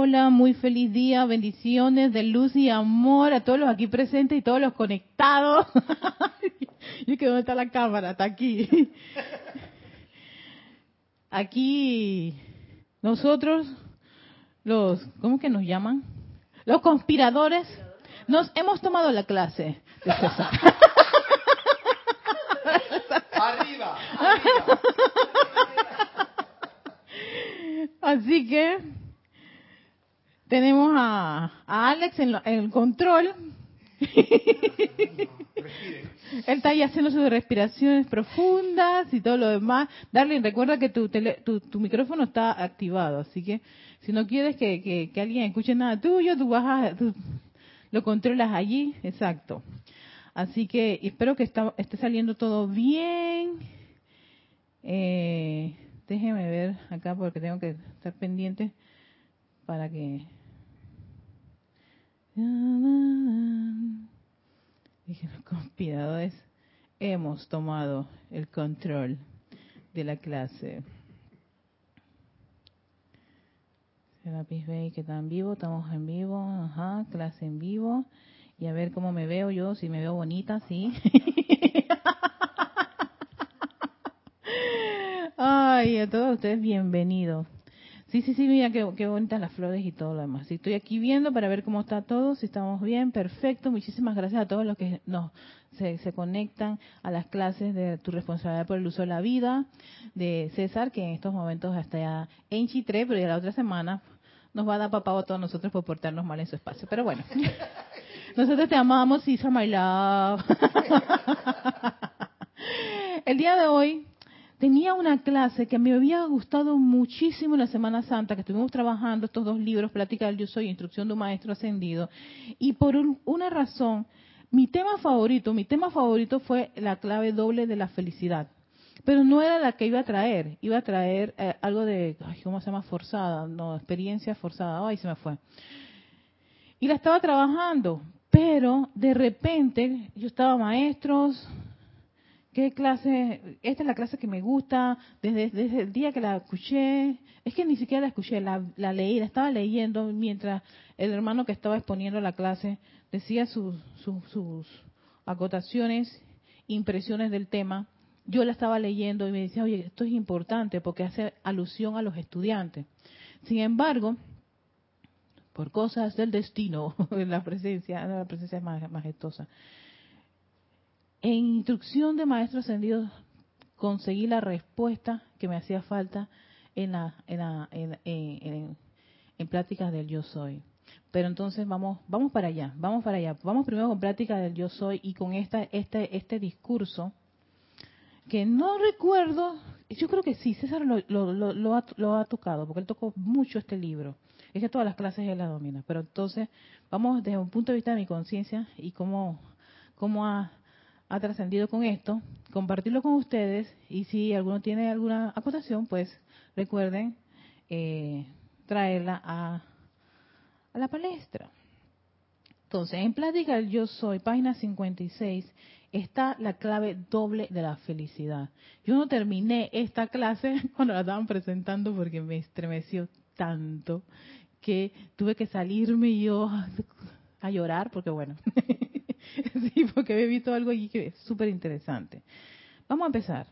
hola, muy feliz día, bendiciones de luz y amor a todos los aquí presentes y todos los conectados. y que dónde está la cámara, está aquí. Aquí nosotros, los, ¿cómo que nos llaman? Los conspiradores, nos hemos tomado la clase de César. Arriba, arriba. Así que tenemos a, a Alex en, lo- en el control. Él está ahí haciendo sus respiraciones profundas y todo lo demás. Darling, recuerda que tu, tele- tu, tu micrófono está activado, así que si no quieres que, que- que alguien escuche nada tuyo, tú vas a, tú lo controlas allí, exacto. Así que espero que está- esté saliendo todo bien. Eh, déjeme ver acá porque tengo que estar pendiente para que... Dije, los conspiradores hemos tomado el control de la clase. Serapis Bay, que están vivo, estamos en vivo, ajá, clase en vivo. Y a ver cómo me veo yo, si me veo bonita, sí. Ay, a todos ustedes bienvenidos. Sí, sí, sí, mira qué, qué bonitas las flores y todo lo demás. Sí, estoy aquí viendo para ver cómo está todo, si estamos bien, perfecto. Muchísimas gracias a todos los que nos se, se conectan a las clases de tu responsabilidad por el uso de la vida, de César, que en estos momentos está ya en Chitré, pero ya la otra semana nos va a dar papá a todos nosotros por portarnos mal en su espacio. Pero bueno, nosotros te amamos, César, my love. el día de hoy tenía una clase que me había gustado muchísimo en la Semana Santa, que estuvimos trabajando estos dos libros, Plática del Yo Soy, Instrucción de un Maestro Ascendido, y por un- una razón, mi tema favorito, mi tema favorito fue la clave doble de la felicidad. Pero no era la que iba a traer, iba a traer eh, algo de, ay, ¿cómo se llama? Forzada, no, experiencia forzada, ay, se me fue. Y la estaba trabajando, pero de repente yo estaba maestros, ¿Qué clase? Esta es la clase que me gusta desde, desde el día que la escuché. Es que ni siquiera la escuché, la, la leí, la estaba leyendo mientras el hermano que estaba exponiendo la clase decía sus, sus, acotaciones, impresiones del tema. Yo la estaba leyendo y me decía, oye, esto es importante porque hace alusión a los estudiantes. Sin embargo, por cosas del destino, la presencia, la presencia es maj- majestuosa. En instrucción de maestro ascendido conseguí la respuesta que me hacía falta en la, en, la- en- en- en- pláticas del yo soy. Pero entonces vamos, vamos para allá, vamos para allá. Vamos primero con plática del yo soy y con esta, este, este discurso que no recuerdo, yo creo que sí, César lo, lo, lo, lo ha, lo ha tocado, porque él tocó mucho este libro. Es que todas las clases él la domina. Pero entonces, vamos desde un punto de vista de mi conciencia y cómo, cómo ha, ha trascendido con esto, compartirlo con ustedes y si alguno tiene alguna acotación, pues recuerden eh, traerla a, a la palestra. Entonces, en Plática Yo Soy, página 56, está la clave doble de la felicidad. Yo no terminé esta clase cuando la estaban presentando porque me estremeció tanto que tuve que salirme yo a llorar porque bueno, sí, porque había visto algo allí que es súper interesante. Vamos a empezar.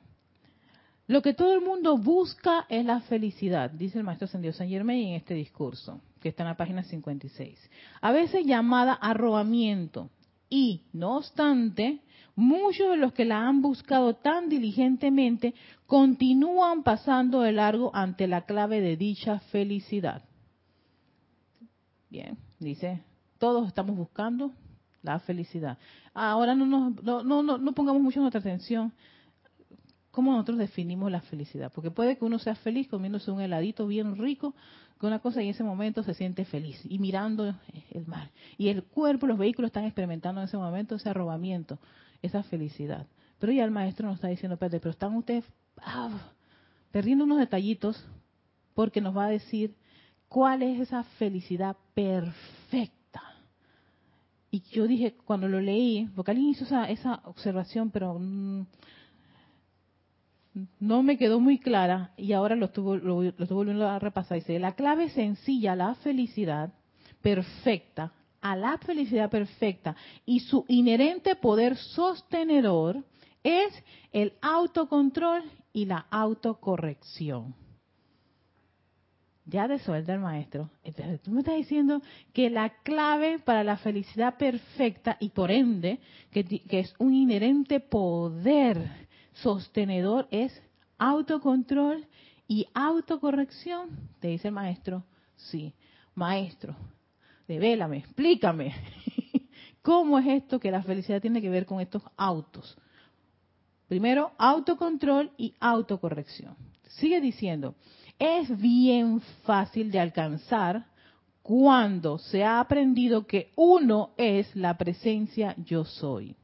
Lo que todo el mundo busca es la felicidad, dice el maestro ascendido San Germain en este discurso, que está en la página 56. A veces llamada arrobamiento. Y, no obstante, muchos de los que la han buscado tan diligentemente continúan pasando de largo ante la clave de dicha felicidad. Bien, dice, todos estamos buscando la felicidad. Ahora no, nos, no, no, no, no pongamos mucho nuestra atención cómo nosotros definimos la felicidad. Porque puede que uno sea feliz comiéndose un heladito bien rico, con una cosa y en ese momento se siente feliz y mirando el mar. Y el cuerpo, los vehículos están experimentando en ese momento ese arrobamiento, esa felicidad. Pero ya el maestro nos está diciendo, espérate, pero están ustedes ah, perdiendo unos detallitos porque nos va a decir cuál es esa felicidad perfecta. Y yo dije, cuando lo leí, porque alguien hizo esa, esa observación, pero... mm, no me quedó muy clara y ahora lo estuve, lo, lo volviendo a repasar. Dice, la clave sencilla a la felicidad perfecta, a la felicidad perfecta y su inherente poder sostenedor es el autocontrol y la autocorrección. Ya de suelta el maestro. Entonces tú me estás diciendo que la clave para la felicidad perfecta y por ende que, que es un inherente poder sostenedor es autocontrol y autocorrección, te dice el maestro. Sí, maestro, devélame, explícame. ¿Cómo es esto que la felicidad tiene que ver con estos autos? Primero, autocontrol y autocorrección. Sigue diciendo, es bien fácil de alcanzar cuando se ha aprendido que uno es la presencia yo soy.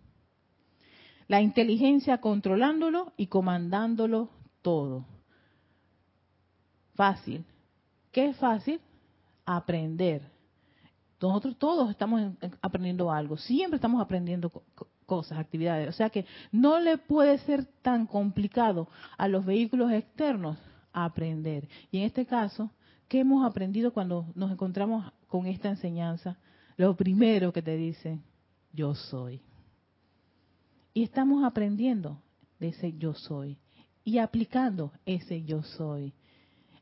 La inteligencia controlándolo y comandándolo todo. Fácil. ¿Qué es fácil? Aprender. Nosotros todos estamos aprendiendo algo, siempre estamos aprendiendo cosas, actividades. O sea que no le puede ser tan complicado a los vehículos externos aprender. Y en este caso, ¿qué hemos aprendido cuando nos encontramos con esta enseñanza? Lo primero que te dice, yo soy. Y estamos aprendiendo de ese yo soy y aplicando ese yo soy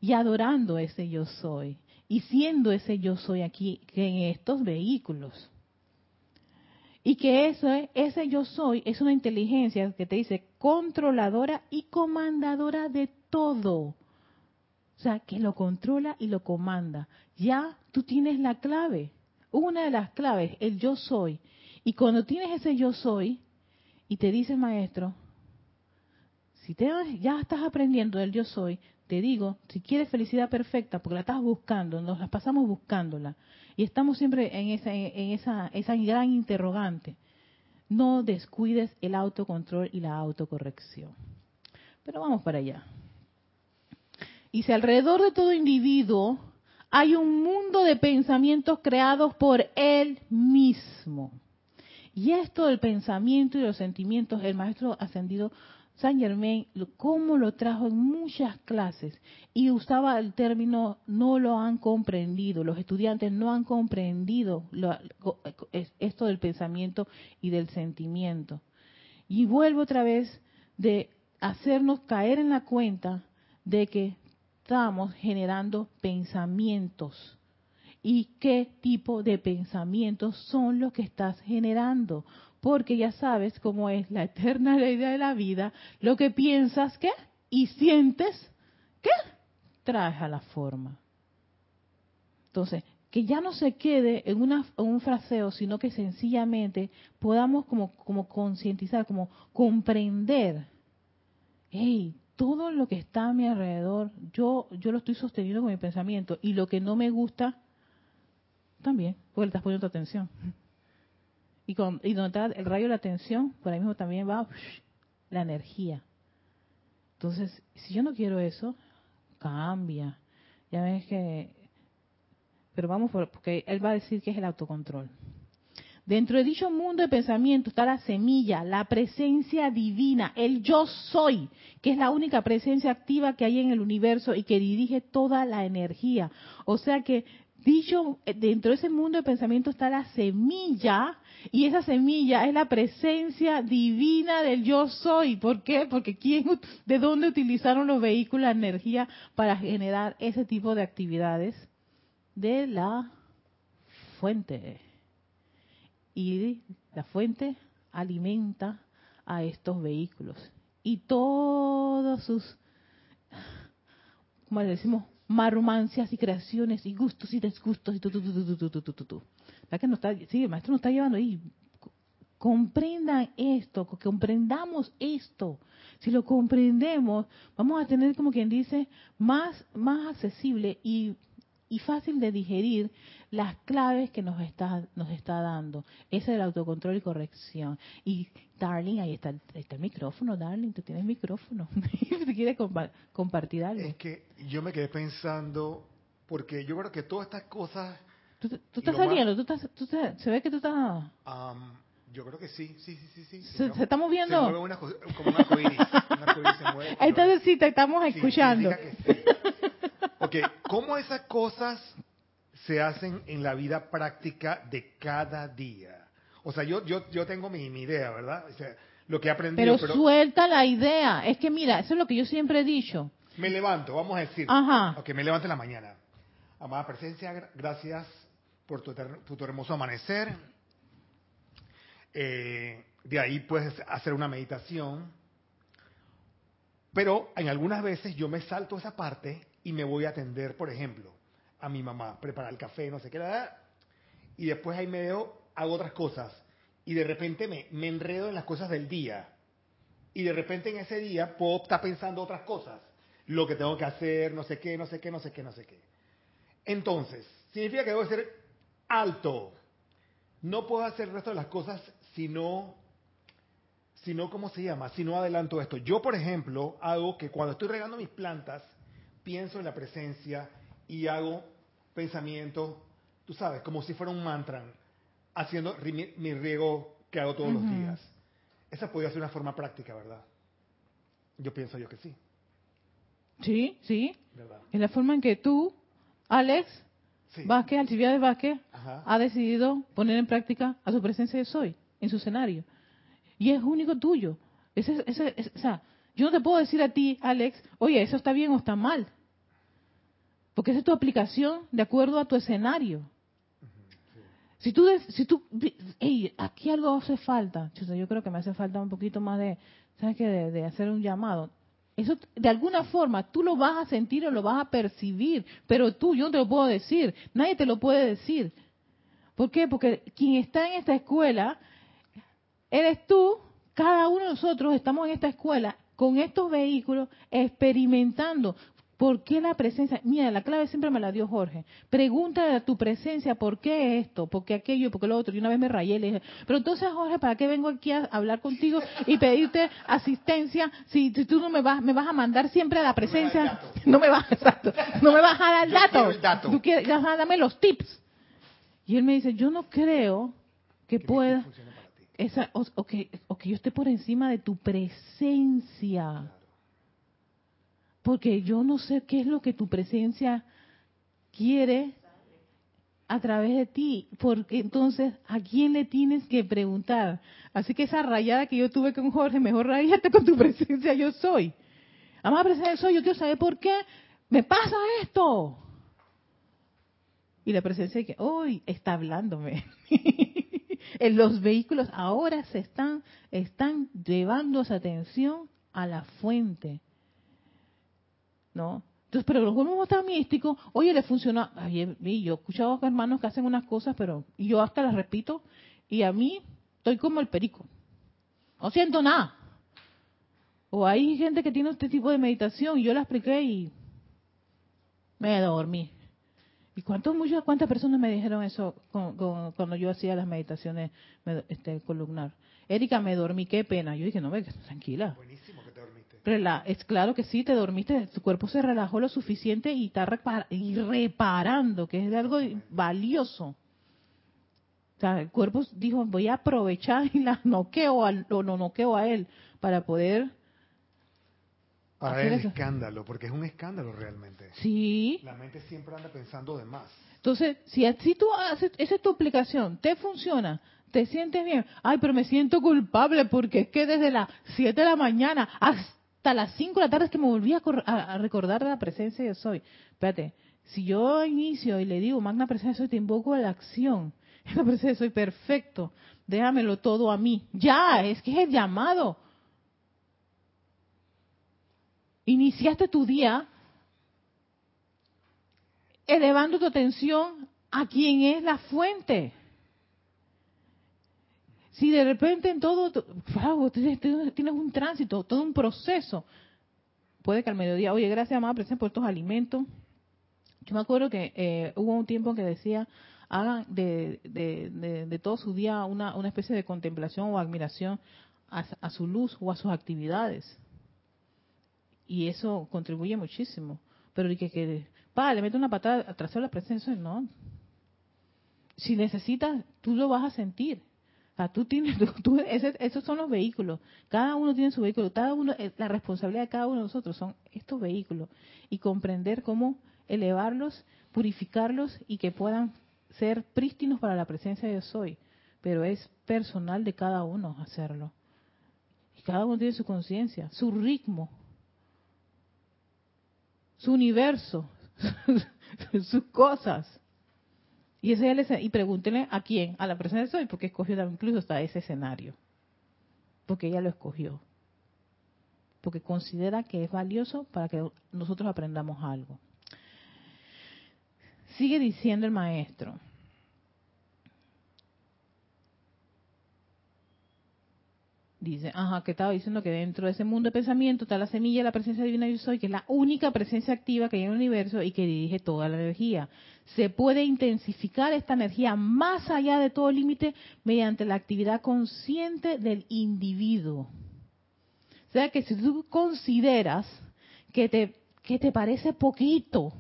y adorando ese yo soy y siendo ese yo soy aquí en estos vehículos. Y que eso ese yo soy es una inteligencia que te dice controladora y comandadora de todo. O sea, que lo controla y lo comanda. Ya tú tienes la clave. Una de las claves, el yo soy. Y cuando tienes ese yo soy, y te dice el maestro, si te, ya estás aprendiendo del yo soy, te digo, si quieres felicidad perfecta, porque la estás buscando, nos la pasamos buscándola, y estamos siempre en esa, en esa, esa gran interrogante, no descuides el autocontrol y la autocorrección. Pero vamos para allá. Y si alrededor de todo individuo hay un mundo de pensamientos creados por él mismo. Y esto del pensamiento y los sentimientos, el maestro ascendido Saint Germain, cómo lo trajo en muchas clases y usaba el término no lo han comprendido, los estudiantes no han comprendido esto del pensamiento y del sentimiento. Y vuelvo otra vez de hacernos caer en la cuenta de que estamos generando pensamientos. ¿Y qué tipo de pensamientos son los que estás generando? porque ya sabes cómo es la eterna ley de la vida, lo que piensas, ¿qué? Y sientes, ¿qué? Traes a la forma. Entonces, que ya no se quede en, una, un fraseo, sino que sencillamente podamos como, como concientizar, como comprender, hey, todo lo que está a mi alrededor, yo, yo lo estoy sosteniendo con mi pensamiento, y lo que no me gusta, también, porque le estás poniendo atención. Y, con, y donde está el rayo de la atención, por ahí mismo también va la energía. Entonces, si yo no quiero eso, cambia. Ya ves que... Pero vamos por, porque él va a decir que es el autocontrol. Dentro de dicho mundo de pensamiento está la semilla, la presencia divina, el yo soy, que es la única presencia activa que hay en el universo y que dirige toda la energía. O sea que dicho, eh, dentro de ese mundo de pensamiento está la semilla, y esa semilla es la presencia divina del yo soy. ¿Por qué? Porque ¿quién, ¿de dónde utilizaron los vehículos la energía para generar ese tipo de actividades? De la fuente. Y la fuente alimenta a estos vehículos. Y todos sus, como decimos, marrumancias y creaciones y gustos y desgustos y tu, tu, tu, que sí, el maestro nos está llevando ahí. Comprendan esto, comprendamos esto. Si lo comprendemos, vamos a tener, como quien dice, más, más accesible y, y fácil de digerir las claves que nos está, nos está dando. Ese es el autocontrol y corrección. Y, Darling, ahí está, está el micrófono, Darling, tú tienes micrófono. si quieres compartir algo. Es que yo me quedé pensando, porque yo creo que todas estas cosas... Tú, estás saliendo, tú estás, se ve que tú estás... Yo creo que sí, sí, sí, sí. sí. ¿Se, se está Se moviendo? mueve una co- como un arcoíris. Un arcoíris se mueve. cuando- Entonces sí, te estamos escuchando. sí. Ok, ¿cómo esas cosas se hacen en la vida práctica de cada día? O sea, yo, yo, yo tengo mi, mi idea, ¿verdad? O sea, lo que he aprendido, Pero pero, suelta la idea. Es que mira, eso es lo que yo siempre he dicho. me levanto, vamos a decir. Ajá. Ok, me levanto en la mañana. Amada presencia, gra- gracias por tu, tu hermoso amanecer. Eh, de ahí puedes hacer una meditación. Pero en algunas veces yo me salto esa parte y me voy a atender, por ejemplo, a mi mamá, preparar el café, no sé qué, la- y después ahí me veo, hago otras cosas. Y de repente me, me enredo en las cosas del día. Y de repente en ese día puedo estar pensando otras cosas. Lo que tengo que hacer, no sé qué, no sé qué, no sé qué, no sé qué. Entonces, significa que debo ser alto. No puedo hacer el resto de las cosas si no, si ¿cómo se llama? Si no adelanto esto. Yo, por ejemplo, hago que cuando estoy regando mis plantas, pienso en la presencia y hago pensamiento, tú sabes, como si fuera un mantra, haciendo mi, mi riego que hago todos los Ujú. días. Esa podría ser una forma práctica, ¿verdad? Yo pienso yo que sí, Sí, sí. ¿verdad? Es la forma en que tú, Alex Sí. Vázquez, Alcibiades Vázquez, Ajá. ha decidido poner en práctica a su presencia de soy en su escenario. Y es único tuyo. Ese, ese, ese- o sea, yo no te puedo decir a ti, Alex, oye, eso está bien o está mal. Porque esa es tu aplicación de acuerdo a tu escenario. Si tú, si tú, vi- ey, aquí algo hace falta, yo creo que me hace falta un poquito más de, ¿sabes qué? De, de hacer un llamado. Eso, de alguna forma, tú lo vas a sentir o lo vas a percibir, pero tú, yo no te lo puedo decir, nadie te lo puede decir. ¿Por qué? Porque quien está en esta escuela, eres tú, cada uno de nosotros estamos en esta escuela con estos vehículos experimentando. ¿Por qué la presencia? Mira, la clave siempre me la dio Jorge. Pregúntale a tu presencia por qué esto, por qué aquello, por qué lo otro. Y una vez me rayé y le dije, pero entonces Jorge, ¿para qué vengo aquí a hablar contigo y pedirte asistencia si, si tú no me vas, me vas a mandar siempre a la presencia? No me vas, exacto, no me vas a dar el dato. quiero el dato. Tú quieres, dame los tips. Y él me dice, yo no creo que pueda esa, o, que, o que yo esté por encima de tu presencia. Porque yo no sé qué es lo que tu presencia quiere a través de ti. Porque entonces, ¿a quién le tienes que preguntar? Así que esa rayada que yo tuve con Jorge, mejor rayate con tu presencia, yo soy. Amada presencia, yo soy, yo quiero saber por qué me pasa esto. Y la presencia que hoy está hablándome. en los vehículos ahora se están, están llevando esa atención a la fuente. ¿No? Entonces, pero los uno está místico, oye, le funciona. Ay, y yo he escuchado a hermanos que hacen unas cosas, pero yo hasta las repito, y a mí estoy como el perico. No siento nada. O hay gente que tiene este tipo de meditación, y yo la expliqué y me dormí. ¿Y cuántos, muchas, cuántas personas me dijeron eso con- con- cuando yo hacía las meditaciones me- este, columnar? Erika, me dormí, qué pena. Yo dije, no, ve, tranquila. Buenísimo que te dormiste. Rela- es claro que sí, te dormiste, tu cuerpo se relajó lo suficiente y está repar- y reparando, que es de algo valioso. O sea, el cuerpo dijo, voy a aprovechar y la noqueo o no noqueo a él para poder, Para el eso. escándalo, porque es un escándalo realmente. sí. La mente siempre anda pensando de más. Entonces, si así tú haces, esa es tu aplicación, te funciona, te sientes bien, ay, pero me siento culpable porque es que desde las 7 de la mañana hasta las 5 de la tarde es que me volví a, a- a recordar la presencia de soy. Espérate, si yo inicio y le digo, magna presencia de soy, te invoco a la acción. La presencia de soy, perfecto, déjamelo todo a mí. Ya, es que es el llamado. Iniciaste tu día elevando tu atención a quien es la fuente. Si de repente en todo, wow, tienes, tienes un tránsito, todo un proceso, puede que al mediodía, oye, gracias, amada por estos alimentos. Yo me acuerdo que eh, hubo un tiempo que decía, hagan de, de, de- de todo su día una, una especie de contemplación o admiración a su luz o a sus actividades. Y eso contribuye muchísimo. Pero y que, que pa, le mete una patada atrás de la presencia, no. Si necesitas, tú lo vas a sentir. sea, tú tienes, esos son los vehículos. Cada uno tiene su vehículo. Cada uno, eh, la responsabilidad de cada uno de nosotros son estos vehículos y comprender cómo elevarlos, purificarlos y que puedan ser prístinos para la presencia de Dios hoy. Pero es personal de cada uno hacerlo. Y cada uno tiene su conciencia, su ritmo, su universo, sus cosas. Y, ese, y pregúntenle a quién, a la presencia de Soy, porque escogió incluso hasta ese escenario. Porque ella lo escogió. Porque considera que es valioso para que nosotros aprendamos algo. Sigue diciendo el maestro. Dice, ajá, que estaba diciendo que dentro de ese mundo de pensamiento está la semilla de la presencia divina yo soy, que es la única presencia activa que hay en el universo y que dirige toda la energía. Se puede intensificar esta energía más allá de todo límite mediante la actividad consciente del individuo. O sea que si tú consideras que te, que te parece poquito,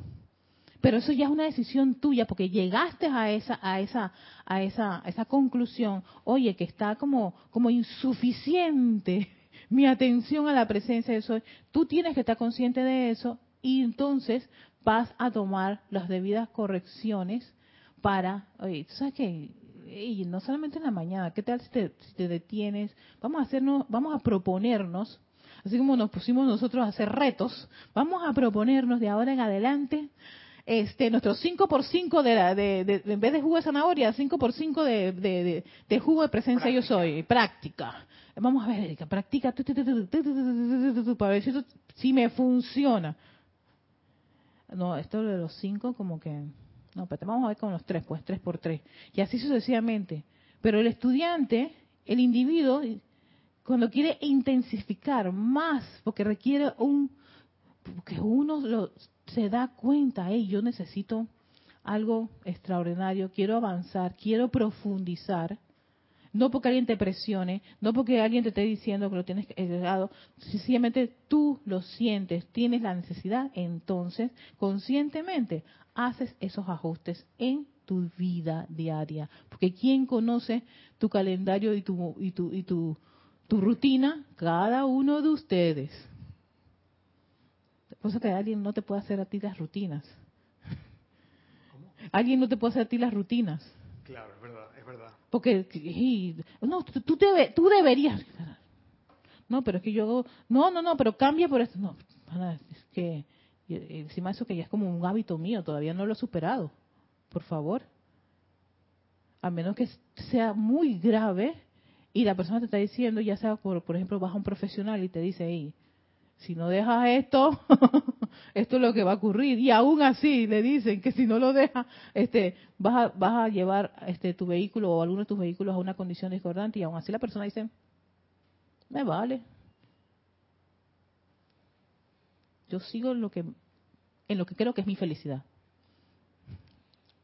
pero eso ya es una decisión tuya porque llegaste a esa a esa a esa esa conclusión, oye, que está como como insuficiente mi atención a la presencia de soy. Tú tienes que estar consciente de eso y entonces vas a tomar las debidas correcciones para, oye, tú sabes que no solamente en la mañana, ¿qué tal si te, si te detienes? Vamos a hacernos, vamos a proponernos así como nos pusimos nosotros a hacer retos, vamos a proponernos de ahora en adelante este, nuestro 5 por 5 de, la, de, en vez de jugo de zanahoria, 5 por 5 de, de, jugo de presencia yo soy, práctica. Vamos a ver, Erika, practica para ver si, me funciona. No, esto de los 5 como que... No, pero vamos a ver con los 3, pues 3 por 3. Y así sucesivamente. Pero el estudiante, el individuo, cuando quiere intensificar más, porque requiere un... Porque uno lo, se da cuenta, hey, yo necesito algo extraordinario, quiero avanzar, quiero profundizar, no porque alguien te presione, no porque alguien te esté diciendo que lo tienes llegado, sencillamente tú lo sientes, tienes la necesidad, entonces conscientemente haces esos ajustes en tu vida diaria, porque quién conoce tu calendario y tu y tu y tu, tu rutina, cada uno de ustedes. Cosa que alguien no te puede hacer a ti las rutinas. Alguien no te puede hacer a ti las rutinas. Claro, es verdad, es verdad. Porque, no, tú, tú deberías. No, pero es que yo, no, no, no, pero cambia por esto. No, es que encima eso que ya es como un hábito mío, todavía no lo he superado. Por favor. A menos que sea muy grave y la persona te está diciendo, ya sea por, por ejemplo, vas a un profesional y te dice, hey, si no dejas esto, esto es lo que va a ocurrir. Y aún así le dicen que si no lo dejas, este, vas a, vas a llevar este, tu vehículo o alguno de tus vehículos a una condición discordante y aún así la persona dice, me vale. Yo sigo en lo que, en lo que creo que es mi felicidad.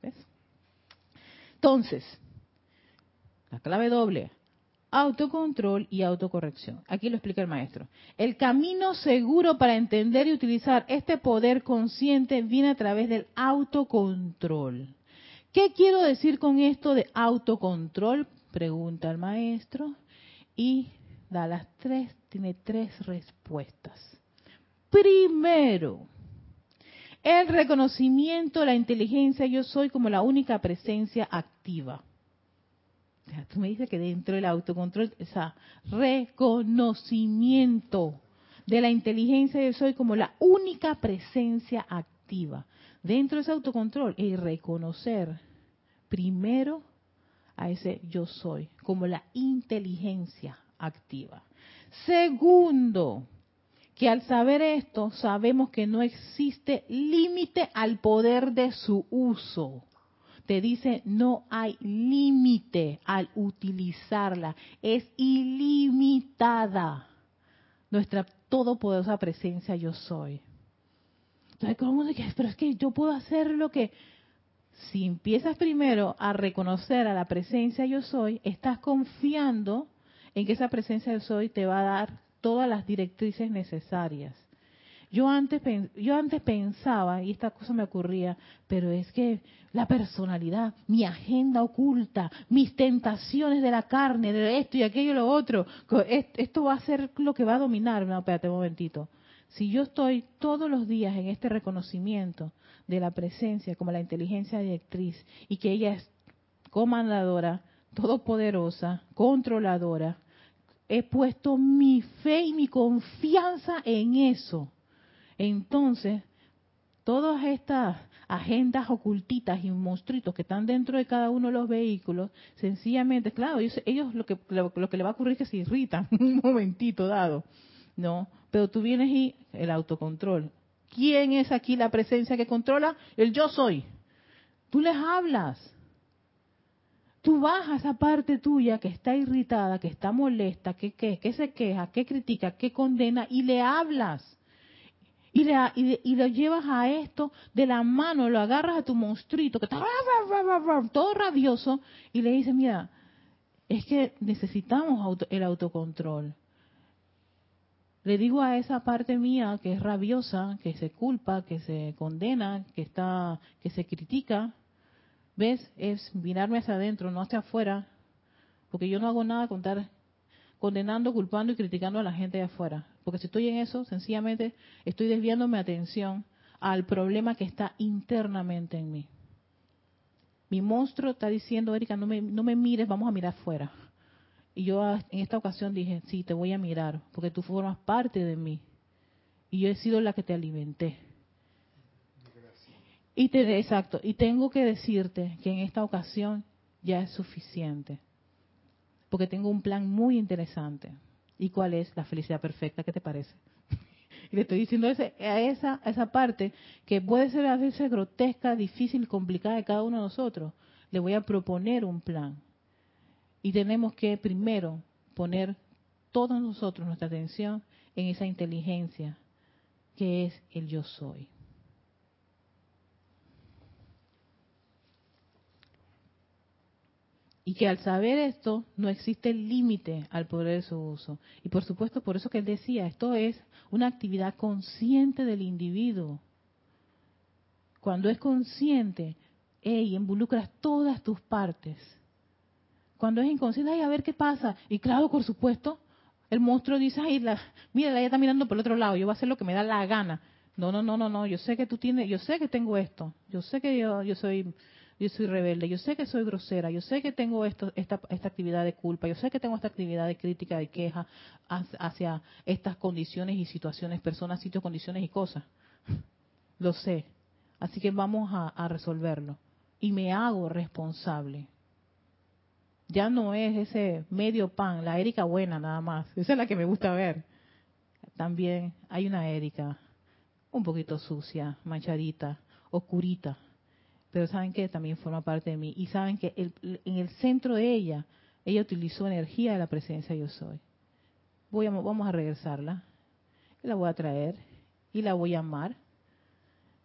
¿Ves? Entonces, la clave doble, autocontrol y autocorrección. Aquí lo explica el maestro. El camino seguro para entender y utilizar este poder consciente viene a través del autocontrol. ¿Qué quiero decir con esto de autocontrol? Pregunta el maestro y da las tres, tiene tres respuestas. Primero, el reconocimiento la inteligencia yo soy como la única presencia activa tú me dices que dentro del autocontrol, ese reconocimiento de la inteligencia yo soy como la única presencia activa. Dentro de ese autocontrol, y reconocer primero a ese yo soy como la inteligencia activa. Segundo, que al saber esto sabemos que no existe límite al poder de su uso te dice no hay límite al utilizarla, es ilimitada nuestra todopoderosa presencia yo soy. Entonces, ¿cómo que, pero es que yo puedo hacer lo que... Si empiezas primero a reconocer a la presencia yo soy, estás confiando en que esa presencia yo soy te va a dar todas las directrices necesarias. Yo antes, yo antes pensaba, y esta cosa me ocurría, pero es que la personalidad, mi agenda oculta, mis tentaciones de la carne, de esto y aquello y lo otro, esto va a ser lo que va a dominar. No, espérate un momentito. Si yo estoy todos los días en este reconocimiento de la presencia como la inteligencia directriz y que ella es comandadora, todopoderosa, controladora, he puesto mi fe y mi confianza en eso. Entonces, todas estas agendas ocultitas y monstruitos que están dentro de cada uno de los vehículos, sencillamente, claro, ellos, lo, que, lo, que le va a ocurrir es que se irritan un momentito dado, ¿no? Pero tú vienes y el autocontrol. ¿Quién es aquí la presencia que controla? El yo soy. Tú les hablas tú vas a esa parte tuya que está irritada, que está molesta, que, que, se queja, que critica, que condena y le hablas. Y, le, y, lo llevas a esto de la mano, lo agarras a tu monstruito que está todo rabioso y le dices, mira, es que necesitamos el autocontrol. Le digo a esa parte mía que es rabiosa, que se culpa, que se condena, que está, que se critica, ¿Ves? Es mirarme hacia adentro, no hacia afuera, porque yo no hago nada con estar condenando, culpando y criticando a la gente de afuera. Porque si estoy en eso, sencillamente estoy desviando mi atención al problema que está internamente en mí. Mi monstruo está diciendo, Erika, no me, no me mires, vamos a mirar afuera. Y yo ah, en esta ocasión dije, sí, te voy a mirar, porque tú formas parte de mí. Y yo he sido la que te alimenté. Y te, exacto, y tengo que decirte que en esta ocasión ya es suficiente, porque tengo un plan muy interesante. ¿Y cuál es la felicidad perfecta? ¿Qué te parece? y le estoy diciendo ese, a esa, a esa parte que puede ser a veces grotesca, difícil, complicada de cada uno de nosotros. Le voy a proponer un plan. Y tenemos que primero poner todos nosotros nuestra atención en esa inteligencia que es el yo soy. Y que al saber esto no existe límite al poder de su uso. Y por supuesto, por eso que él decía, esto es una actividad consciente del individuo. Cuando es consciente, hey, involucras todas tus partes. Cuando es inconsciente, ay, a ver qué pasa. Y claro, por supuesto, el monstruo dice, ay, la, mira, ella está mirando por el otro lado, yo voy a hacer lo que me da la gana. No, no, no, no, no, yo sé que tú tienes, yo sé que tengo esto, yo sé que yo, yo soy yo soy rebelde, yo sé que soy grosera, yo sé que tengo esto, esta, actividad de culpa, yo sé que tengo esta actividad de crítica, de queja hacia estas condiciones y situaciones, personas, sitios, condiciones y cosas. Lo sé. Así que vamos a, a resolverlo. Y me hago responsable. Ya no es ese medio pan, la Erika buena nada más. Esa es la que me gusta ver. También hay una Erika un poquito sucia, manchadita, oscurita, pero saben que también forma parte de mí y saben que en el centro de ella, ella utilizó energía de la presencia yo soy. Voy a, vamos a regresarla, la voy a traer y la voy a amar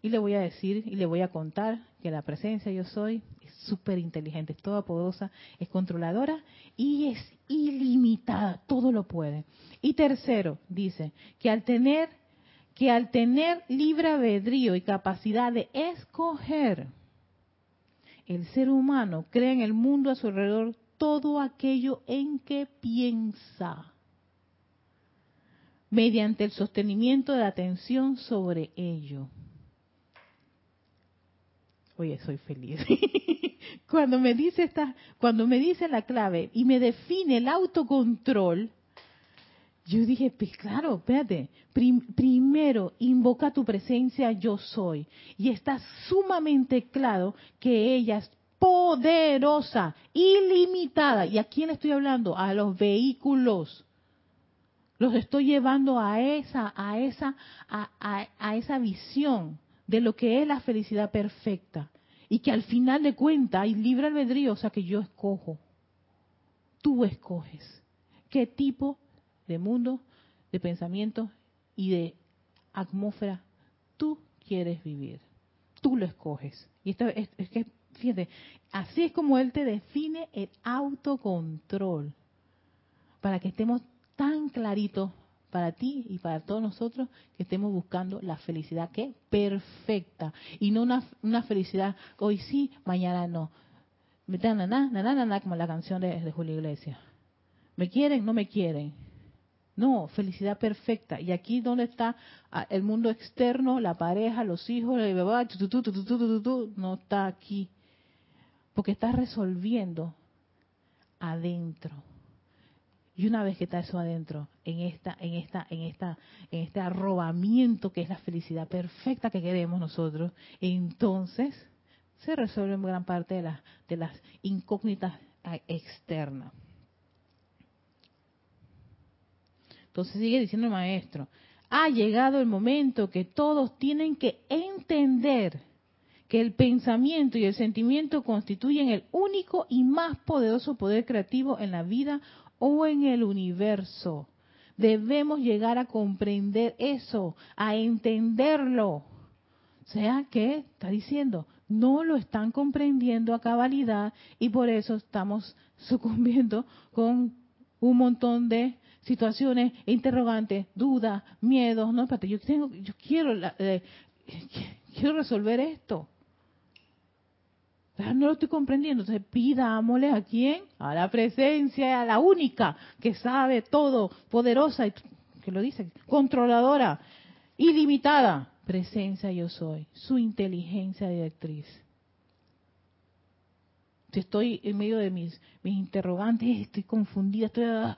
y le voy a decir y le voy a contar que la presencia yo soy es súper inteligente, es toda poderosa, es controladora y es ilimitada, todo lo puede. Y tercero, dice que al tener que al tener libre albedrío y capacidad de escoger, el ser humano crea en el mundo a su alrededor todo aquello en que piensa, mediante el sostenimiento de la atención sobre ello. Oye, soy feliz. cuando me dice esta, cuando me dice la clave y me define el autocontrol, yo dije, pues claro, espérate, primero invoca tu presencia yo soy. Y está sumamente claro que ella es poderosa, ilimitada. ¿Y a quién le estoy hablando? A los vehículos. Los estoy llevando a esa, a esa, a, a esa visión de lo que es la felicidad perfecta. Y que al final de cuentas hay libre albedrío, o sea que yo escojo. Tú escoges qué tipo de mundo, de pensamiento y de atmósfera tú quieres vivir. Tú lo escoges. Y esto es, que, fíjate, así es como Él te define el autocontrol. Para que estemos tan claritos para ti y para todos nosotros que estemos buscando la felicidad que perfecta y no una, una felicidad hoy sí, mañana no. Na, na, na, na, como la canción de, de Julio Iglesias. ¿Me quieren? No me quieren. No, felicidad perfecta. Y aquí donde está el mundo externo, la pareja, los hijos, no está aquí. Porque está resolviendo adentro. Y una vez que está eso adentro, en esta, en esta, en esta, en este arrobamiento que es la felicidad perfecta que queremos nosotros, entonces se resuelven gran parte de las, de las incógnitas externas. Entonces sigue diciendo el maestro, ha llegado el momento que todos tienen que entender que el pensamiento y el sentimiento constituyen el único y más poderoso poder creativo en la vida o en el universo. Debemos llegar a comprender eso, a entenderlo. O sea que está diciendo, no lo están comprendiendo a cabalidad y por eso estamos sucumbiendo con un montón de situaciones interrogantes, dudas, miedos, no, yo tengo, yo quiero, eh, quiero resolver esto. no lo estoy comprendiendo. Entonces pidámosle a quién? A la presencia, a la única que sabe todo, poderosa, y que lo dice, controladora, ilimitada. Presencia yo soy, su inteligencia directriz. Estoy en medio de mis, mis interrogantes, estoy confundida, estoy ah,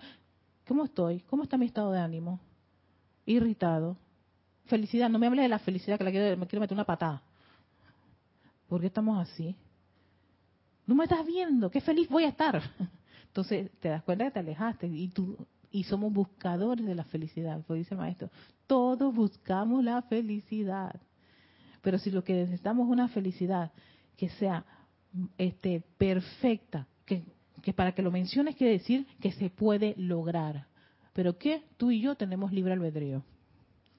¿Cómo estoy? ¿Cómo está mi estado de ánimo? Irritado. Felicidad. No me hables de la felicidad que la quiero, me quiero meter una patada. ¿Por qué estamos así? No me estás viendo. Qué feliz voy a estar. Entonces te das cuenta que te alejaste y y somos buscadores de la felicidad. Pues dice el maestro, todos buscamos la felicidad. Pero si lo que necesitamos es una felicidad que sea este perfecta, que que para que lo menciones quiere decir que se puede lograr. Pero que tú y yo tenemos libre albedrío.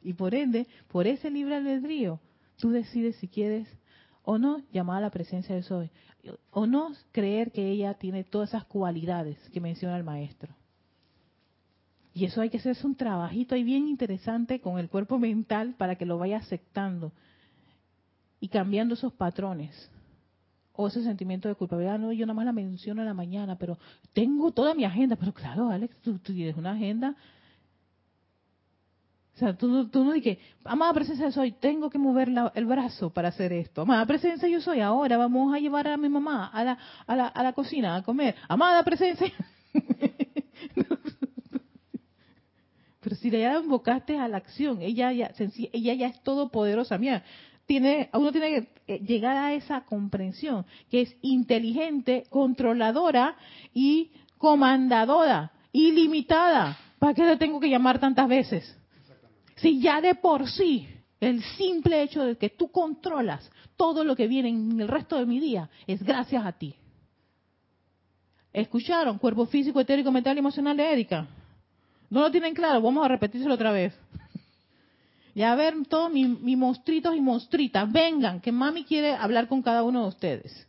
Y por ende, por ese libre albedrío, tú decides si quieres o no llamar a la presencia de Soy, o no creer que ella tiene todas esas cualidades que menciona el maestro. Y eso hay que hacerse un trabajito ahí bien interesante con el cuerpo mental para que lo vaya aceptando y cambiando esos patrones o ese sentimiento de culpabilidad, no, yo nada más la menciono en la mañana, pero tengo toda mi agenda, pero claro, Alex, tú, tienes una agenda. O sea, tú, tú no dices, amada presencia soy, tengo que mover el brazo para hacer esto. Amada presencia yo soy, ahora vamos a llevar a mi mamá a la, a la, a la cocina a comer. Amada presencia. pero si ya la invocaste a la acción, ella ya, ella ya es todopoderosa. Mira, tiene, uno tiene que eh, llegar a esa comprensión, que es inteligente, controladora y comandadora, ilimitada. ¿Para qué le tengo que llamar tantas veces? Si ya de por sí el simple hecho de que tú controlas todo lo que viene en el resto de mi día es gracias a ti. ¿Escucharon? Cuerpo físico, etérico, mental y emocional de Erika. ¿No lo tienen claro? Vamos a repetírselo otra vez. Ya a ver, todos mis, monstruitos y monstritas, vengan, que mami quiere hablar con cada uno de ustedes.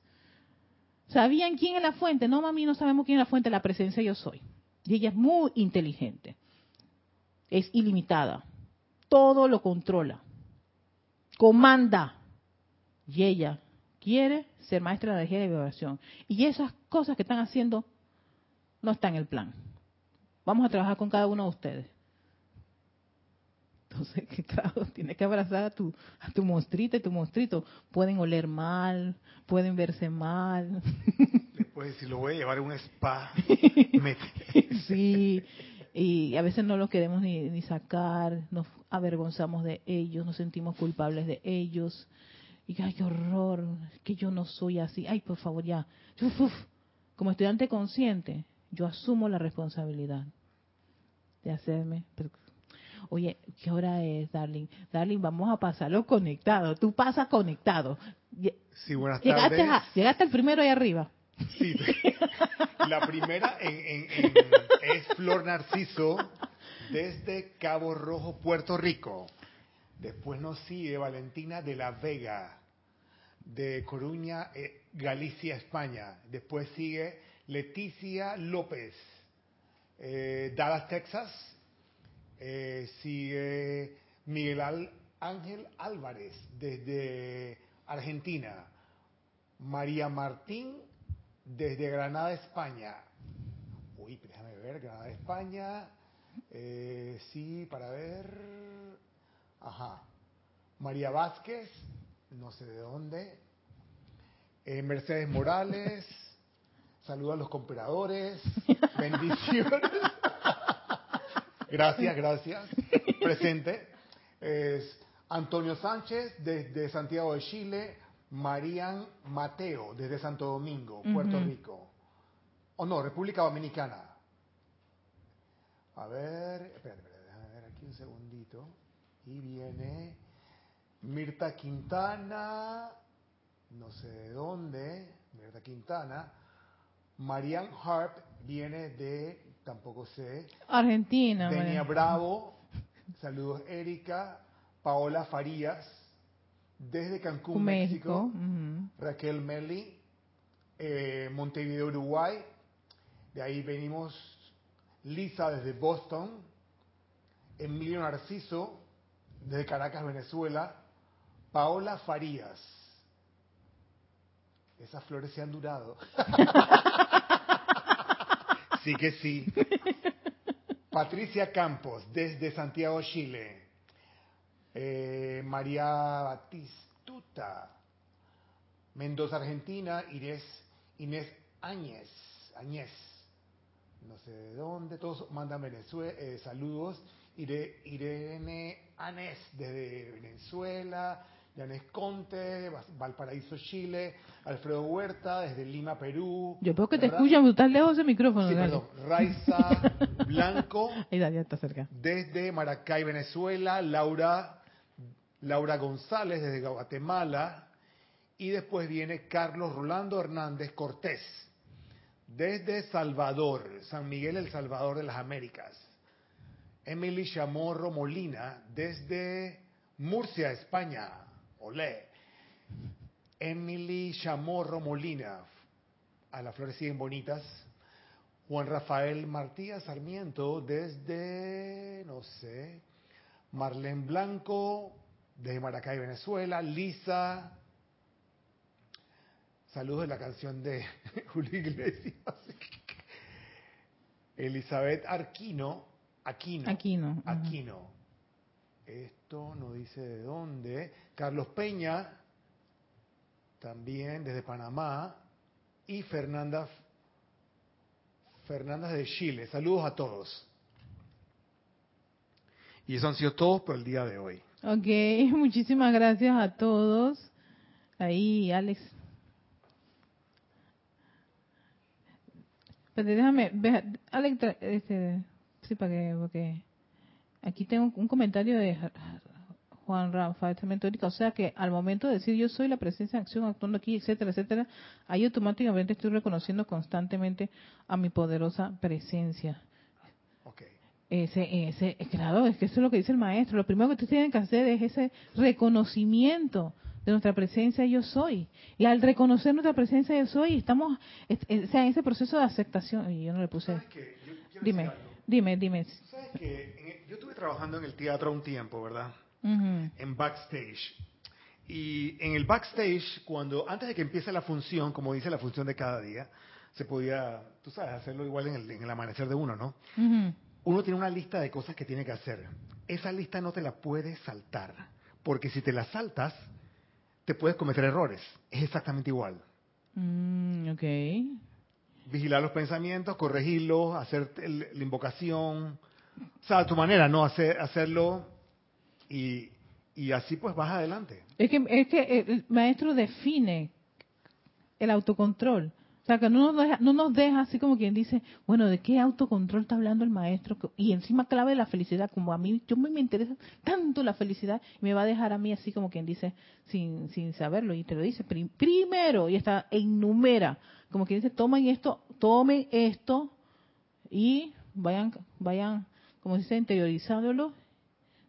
¿Sabían quién es la fuente? No, mami, no sabemos quién es la fuente, la presencia yo soy. Y ella es muy inteligente. Es ilimitada. Todo lo controla. Comanda. Y ella quiere ser maestra de energía de vibración. Y esas cosas que están haciendo no están en el plan. Vamos a trabajar con cada uno de ustedes. Entonces, claro, tienes que abrazar a tu, a tu monstruito y tu monstruito. Pueden oler mal, pueden verse mal. Después, si lo voy a llevar a un spa, sí, y a veces no los queremos ni, ni sacar, nos avergonzamos de ellos, nos sentimos culpables de ellos. Y ay, qué horror, que yo no soy así. Ay, por favor, ya. Como estudiante consciente, yo asumo la responsabilidad de hacerme Oye, ¿qué hora es, Darling? Darling, vamos a pasarlo conectado. Tú pasas conectado. Sí, buenas llegaste tardes. llegaste al primero ahí arriba. Sí. La primera en, es Flor Narciso desde Cabo Rojo, Puerto Rico. Después nos sigue Valentina de la Vega, de Coruña, eh, Galicia, España. Después sigue Leticia López, eh, Dallas, Texas Eh, sigue Miguel Ángel Álvarez desde Argentina. María Martín desde Granada, España. Uy, déjame ver, Granada, España. Eh, sí, para ver. Ajá. María Vázquez, no sé de dónde. Eh, Mercedes Morales. Saludos a los compradores. Bendiciones. Gracias, gracias. Presente. Es Antonio Sánchez desde Santiago de Chile. Marian Mateo desde Santo Domingo, Puerto Rico. O no, República Dominicana. A ver, espérate, espérate, déjame ver aquí un segundito. Y viene Mirta Quintana, no sé de dónde, Mirta Quintana. Marian Harp viene de, tampoco sé. Argentina. Denia Bravo, saludos Erika. Paola Farías, desde Cancún, México. Raquel Merli, eh, Montevideo, Uruguay. De ahí venimos Lisa desde Boston. Emilio Narciso desde Caracas, Venezuela. Paola Farías. Esas flores se han durado. sí que sí. Patricia Campos desde Santiago, Chile. Eh, María Batistuta, Mendoza, Argentina, Inés, Inés Áñez, Áñez, no sé de dónde, todos mandan Venezuela, eh, saludos, Irene Anés desde Venezuela, Yanes Conte, Valparaíso, Chile, Alfredo Huerta desde Lima, Perú. Yo creo que te escuchan, pero estás lejos del micrófono. Sí, perdón. Raiza Blanco. Ahí ya está cerca. Desde Maracay, Venezuela, Laura Laura González desde Guatemala y después viene Carlos Rolando Hernández Cortés desde Salvador, San Miguel el Salvador de las Américas. Emily Chamorro Molina desde Murcia, España. Olé. Emily Chamorro Molina. A las flores siguen bonitas. Juan Rafael Martínez Sarmiento desde, no sé, Marlene Blanco, desde Maracay, Venezuela. Lisa. Saludos de la canción de Julio Iglesias. Elizabeth Arquino. Aquino. Aquino. Aquino. Esto no dice de dónde. Carlos Peña. También desde Panamá. Y Fernanda. Fernanda de Chile. Saludos a todos. Y eso han sido todos por el día de hoy. Ok, muchísimas gracias a todos. Ahí, Alex. Pero déjame, Alex, este, sí, para que, aquí tengo un comentario de Juan Rafael Cementórica, o sea que al momento de decir yo soy la presencia de acción actuando aquí, etcétera, etcétera, ahí automáticamente estoy reconociendo constantemente a mi poderosa presencia. Ese, ese, claro, es que eso es lo que dice el maestro. Lo primero que ustedes tienen que hacer es ese reconocimiento de nuestra presencia yo soy. Y al reconocer nuestra presencia yo soy, estamos o sea, en ese proceso de aceptación. Y yo no le puse. dime, dime, dime. ¿Sabes que yo estuve trabajando en el teatro un tiempo, ¿verdad? En backstage. Y en el backstage, cuando antes de que empiece la función, como dice la función de cada día, se podía, tú sabes, hacerlo igual en el, en el amanecer de uno, ¿no? uno tiene una lista de cosas que tiene que hacer. Esa lista no te la puedes saltar, porque si te la saltas, te puedes cometer errores. Es exactamente igual. Mm, ok. Vigilar los pensamientos, corregirlos, hacer la invocación, o sea, a tu manera, ¿no? Hacer, hacerlo y, y así pues vas adelante. Es que, es que el maestro define el autocontrol. O sea, que no nos, deja, no nos deja así como quien dice, bueno, ¿de qué autocontrol está hablando el maestro? Y encima clave la felicidad, como a mí, yo me, me interesa tanto la felicidad, me va a dejar a mí así como quien dice, sin, sin saberlo, y te lo dice primero, y está, enumera, como quien dice, tomen esto, tomen esto, y vayan, vayan, como dice, interiorizándolo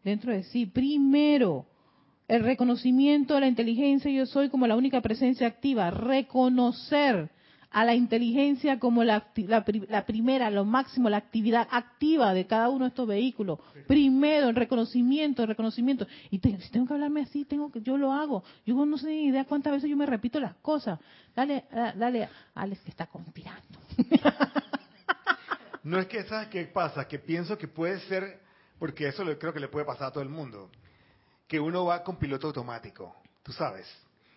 dentro de sí. Primero, el reconocimiento de la inteligencia, yo soy como la única presencia activa, reconocer a la inteligencia como la, la, primera, lo máximo, la actividad activa de cada uno de estos vehículos. Primero, el reconocimiento, el reconocimiento. Y si tengo que hablarme así, tengo que, yo lo hago. Yo no sé ni idea cuántas veces yo me repito las cosas. Dale, dale, Alex que está conspirando. no es que, ¿sabes qué pasa? Que pienso que puede ser, porque eso creo que le puede pasar a todo el mundo, que uno va con piloto automático, tú sabes,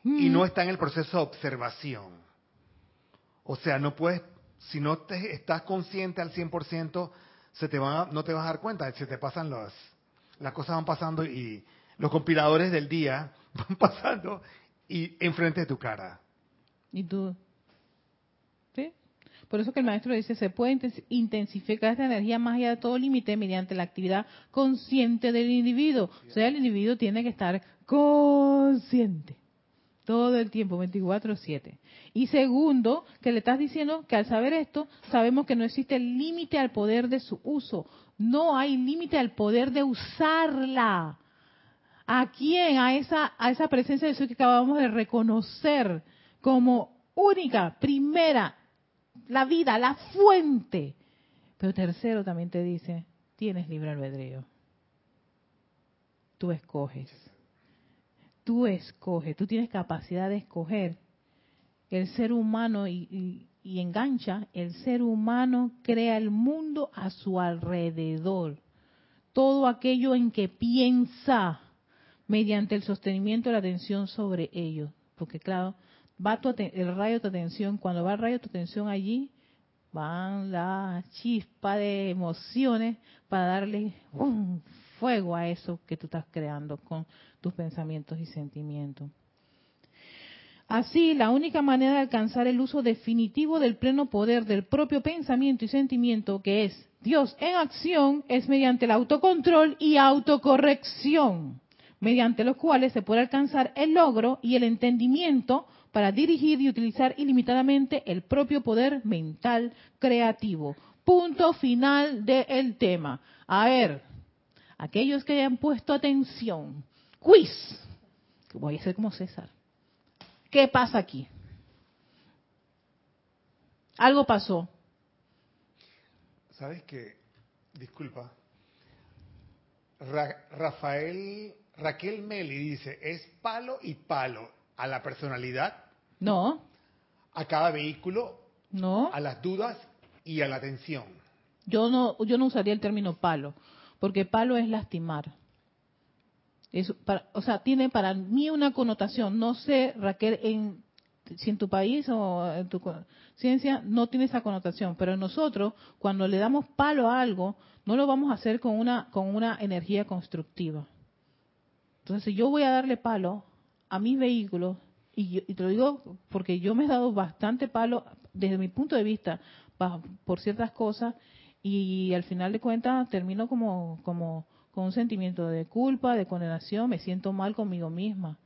y mm. no está en el proceso de observación o sea, no puedes, si no te, estás consciente al 100%, se te van no te vas a dar cuenta, se te pasan las, las cosas van pasando y los compiladores del día van pasando y enfrente de tu cara. ¿Y tú? ¿Sí? Por eso que el maestro dice, se puede intensificar esta energía más allá de todo límite mediante la actividad consciente del individuo. O sea, el individuo tiene que estar consciente todo el tiempo, 24/7. Y segundo, que le estás diciendo que al saber esto, sabemos que no existe límite al poder de su uso. No hay límite al poder de usarla. ¿A quién? A esa, a esa presencia de Dios que acabamos de reconocer como única, primera, la vida, la fuente. Pero tercero también te dice, tienes libre albedrío. Tú escoges tú escoges, tú tienes capacidad de escoger. El ser humano y, engancha, el ser humano crea el mundo a su alrededor. Todo aquello en que piensa mediante el sostenimiento de la atención sobre ello. Porque claro, va el rayo de tu atención, cuando va el rayo de tu atención allí, van la chispa de emociones para darle un fuego a eso que tú estás creando con tus pensamientos y sentimientos. Así, la única manera de alcanzar el uso definitivo del pleno poder del propio pensamiento y sentimiento, que es Dios en acción, es mediante el autocontrol y autocorrección, mediante los cuales se puede alcanzar el logro y el entendimiento para dirigir y utilizar ilimitadamente el propio poder mental creativo. Punto final del tema. A ver, aquellos que hayan puesto atención, quiz. Voy a ser como César. ¿Qué pasa aquí? Algo pasó. ¿Sabes qué? Disculpa. Rafael, Raquel Meli dice, es palo y palo a la personalidad. No. A cada vehículo. No. A las dudas y a la atención. Yo no, yo no usaría el término palo, porque palo es lastimar o sea, tiene para mí una connotación. No sé, Raquel, en, si en tu país o en tu ciencia no tiene esa connotación, pero nosotros, cuando le damos palo a algo, no lo vamos a hacer con una, con una energía constructiva. Entonces, si yo voy a darle palo a mis vehículos, y, y te lo digo porque yo me he dado bastante palo desde mi punto de vista por ciertas cosas, y al final de cuentas termino como, como con un sentimiento de culpa, de condenación, me siento mal conmigo misma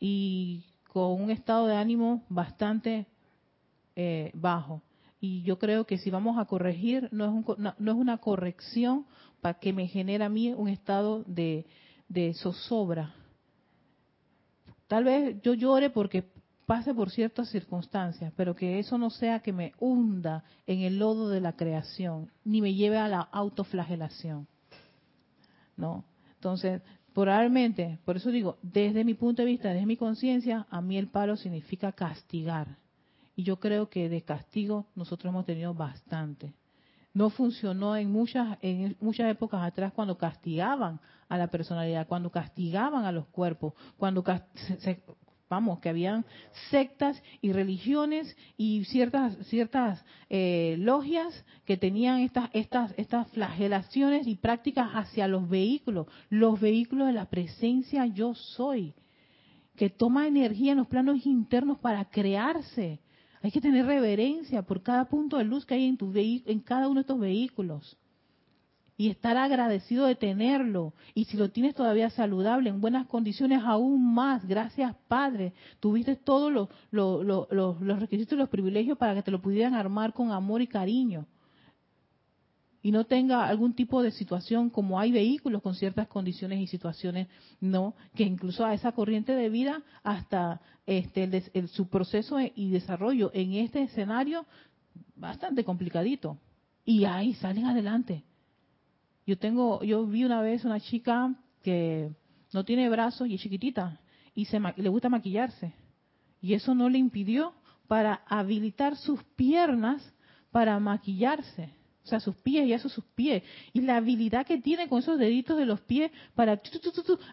y con un estado de ánimo bastante eh, bajo. Y yo creo que si vamos a corregir, no es, un, no, es una corrección para que me genere a mí un estado de, de zozobra. Tal vez yo llore porque pase por ciertas circunstancias, pero que eso no sea que me hunda en el lodo de la creación, ni me lleve a la autoflagelación. ¿no? Entonces, probablemente, por eso digo, desde mi punto de vista, desde mi conciencia, a mí el palo significa castigar. Y yo creo que de castigo nosotros hemos tenido bastante. No funcionó en muchas, en muchas épocas atrás cuando castigaban a la personalidad, cuando castigaban a los cuerpos, cuando se, vamos, que habían sectas y religiones y ciertas ciertas eh, logias que tenían estas estas estas flagelaciones y prácticas hacia los vehículos, los vehículos de la presencia yo soy, que toma energía en los planos internos para crearse. Hay que tener reverencia por cada punto de luz que hay en tu en cada uno de estos vehículos y estar agradecido de tenerlo. Y si lo tienes todavía saludable, en buenas condiciones, aún más. Gracias, Padre. Tuviste todos los, los, requisitos y los privilegios para que te lo pudieran armar con amor y cariño. y no tenga algún tipo de situación como hay vehículos con ciertas condiciones y situaciones, no, que incluso a esa corriente de vida hasta este su proceso y desarrollo en este escenario bastante complicadito y ahí salen adelante. Yo tengo, yo vi una vez una chica que no tiene brazos y es chiquitita y se le gusta maquillarse y eso no le impidió para habilitar sus piernas para maquillarse o sea, sus pies, y eso sus pies. Y la habilidad que tiene con esos deditos de los pies para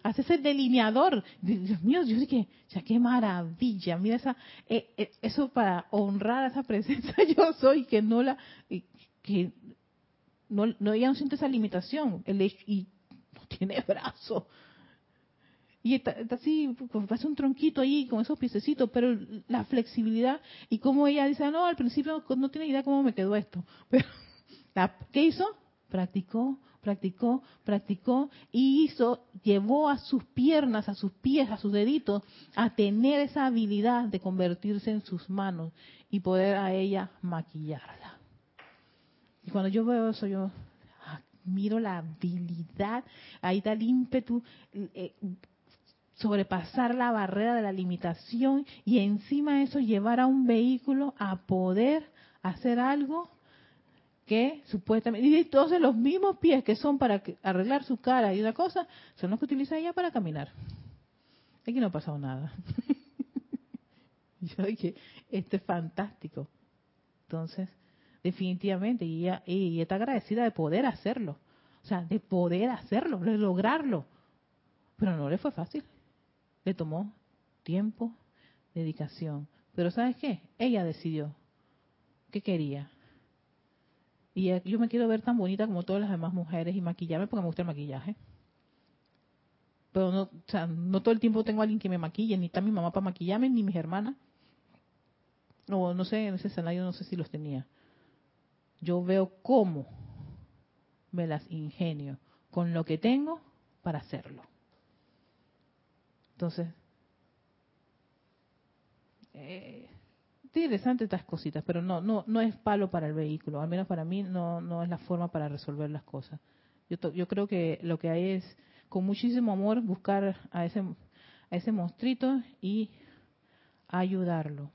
hacerse el delineador. Dios mío, yo dije, ya qué maravilla. Mira esa, eh, eh, eso para honrar a esa presencia yo soy, que no la, que no, ella no siente esa limitación. El, y no tiene brazo. Y está, así, pues, hace un tronquito ahí con esos piececitos, pero la flexibilidad y como ella dice, no, al principio no tiene idea cómo me quedó esto. Pero ¿Qué hizo? Practicó, practicó, practicó y hizo, llevó a sus piernas, a sus pies, a sus deditos, a tener esa habilidad de convertirse en sus manos y poder a ella maquillarla. Y cuando yo veo eso, yo miro la habilidad, ahí está el ímpetu, eh, sobrepasar la barrera de la limitación y encima de eso llevar a un vehículo a poder hacer algo que supuestamente, y entonces los mismos pies que son para arreglar su cara y una cosa, son los que utiliza ella para caminar. Aquí no ha pasado nada. Yo dije, esto es fantástico. Entonces, definitivamente, y ella, y está agradecida de poder hacerlo. O sea, de poder hacerlo, de lograrlo. Pero no le fue fácil. Le tomó tiempo, dedicación. Pero ¿sabes qué? Ella decidió qué quería y yo me quiero ver tan bonita como todas las demás mujeres y maquillarme porque me gusta el maquillaje. Pero no, o sea, no todo el tiempo tengo a alguien que me maquille, ni está mi mamá para maquillarme, ni mis hermanas. O no sé, en ese escenario no sé si los tenía. Yo veo cómo me las ingenio con lo que tengo para hacerlo. Entonces, eh, interesante estas cositas, pero no, no, no es palo para el vehículo, al menos para mí no, no es la forma para resolver las cosas. Yo, yo creo que lo que hay es, con muchísimo amor, buscar a ese, a ese monstruito y ayudarlo.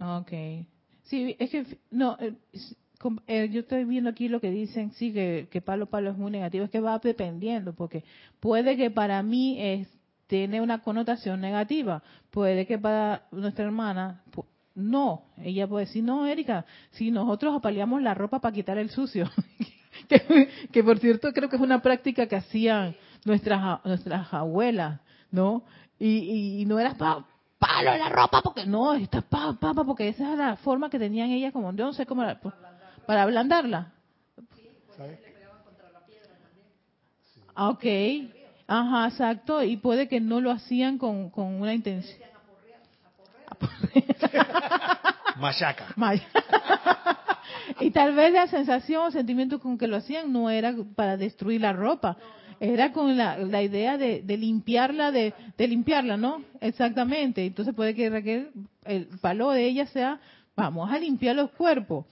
Okay. Sí, es que, no, eh, eh, yo estoy viendo aquí lo que dicen, sí, que, que palo palo es muy negativo, es que va dependiendo, porque puede que para mí es, tiene una connotación negativa, puede que para nuestra hermana, no, ella puede decir, no, Erika, si nosotros apaleamos la ropa para quitar el sucio, que, por cierto creo que es una práctica que hacían nuestras, nuestras abuelas, ¿no? Y, y no era para palo en la ropa porque no, está pa, pa, porque esa es la forma que tenían ellas como, yo no sé cómo, pues, para ablandarla. Ah, ok. Ajá, exacto. Y puede que no lo hacían con, con una intención. Machaca. y tal vez la sensación o sentimiento con que lo hacían no era para destruir la ropa, era con la, la idea de, de limpiarla, de, limpiarla, ¿no? Exactamente. Entonces puede que Raquel, el palo de ella sea, vamos a limpiar los cuerpos.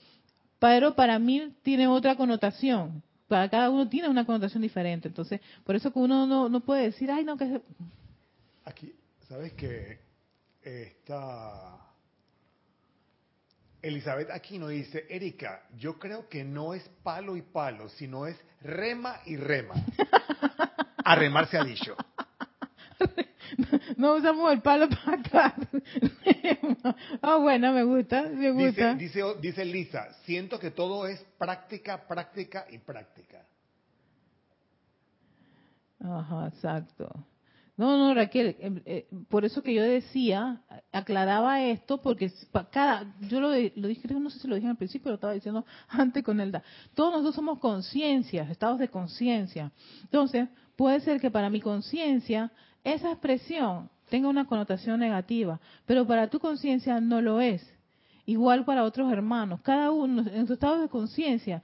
Pero para mí tiene otra connotación. Para cada uno tiene una connotación diferente. Entonces, por eso que uno no, no puede decir, ay, no, que... Aquí, ¿sabes que Está... Elizabeth Aquino dice, Erika, yo creo que no es palo y palo, sino es rema y rema. A remar se ha dicho. No usamos el palo para acá. Ah, bueno, me gusta, me gusta. Dice, dice, dice Lisa, siento que todo es práctica, práctica y práctica. Ajá, exacto. No, no, Raquel, em, eh, por eso que yo decía, aclaraba esto, porque cada, yo lo, dije, no sé si lo dije al principio, lo estaba diciendo antes con Elda. Todos nosotros somos conciencias, estados de conciencia. Entonces, puede ser que para mi conciencia, esa expresión tenga una connotación negativa, pero para tu conciencia no lo es. Igual para otros hermanos. Cada uno, en su estado de conciencia,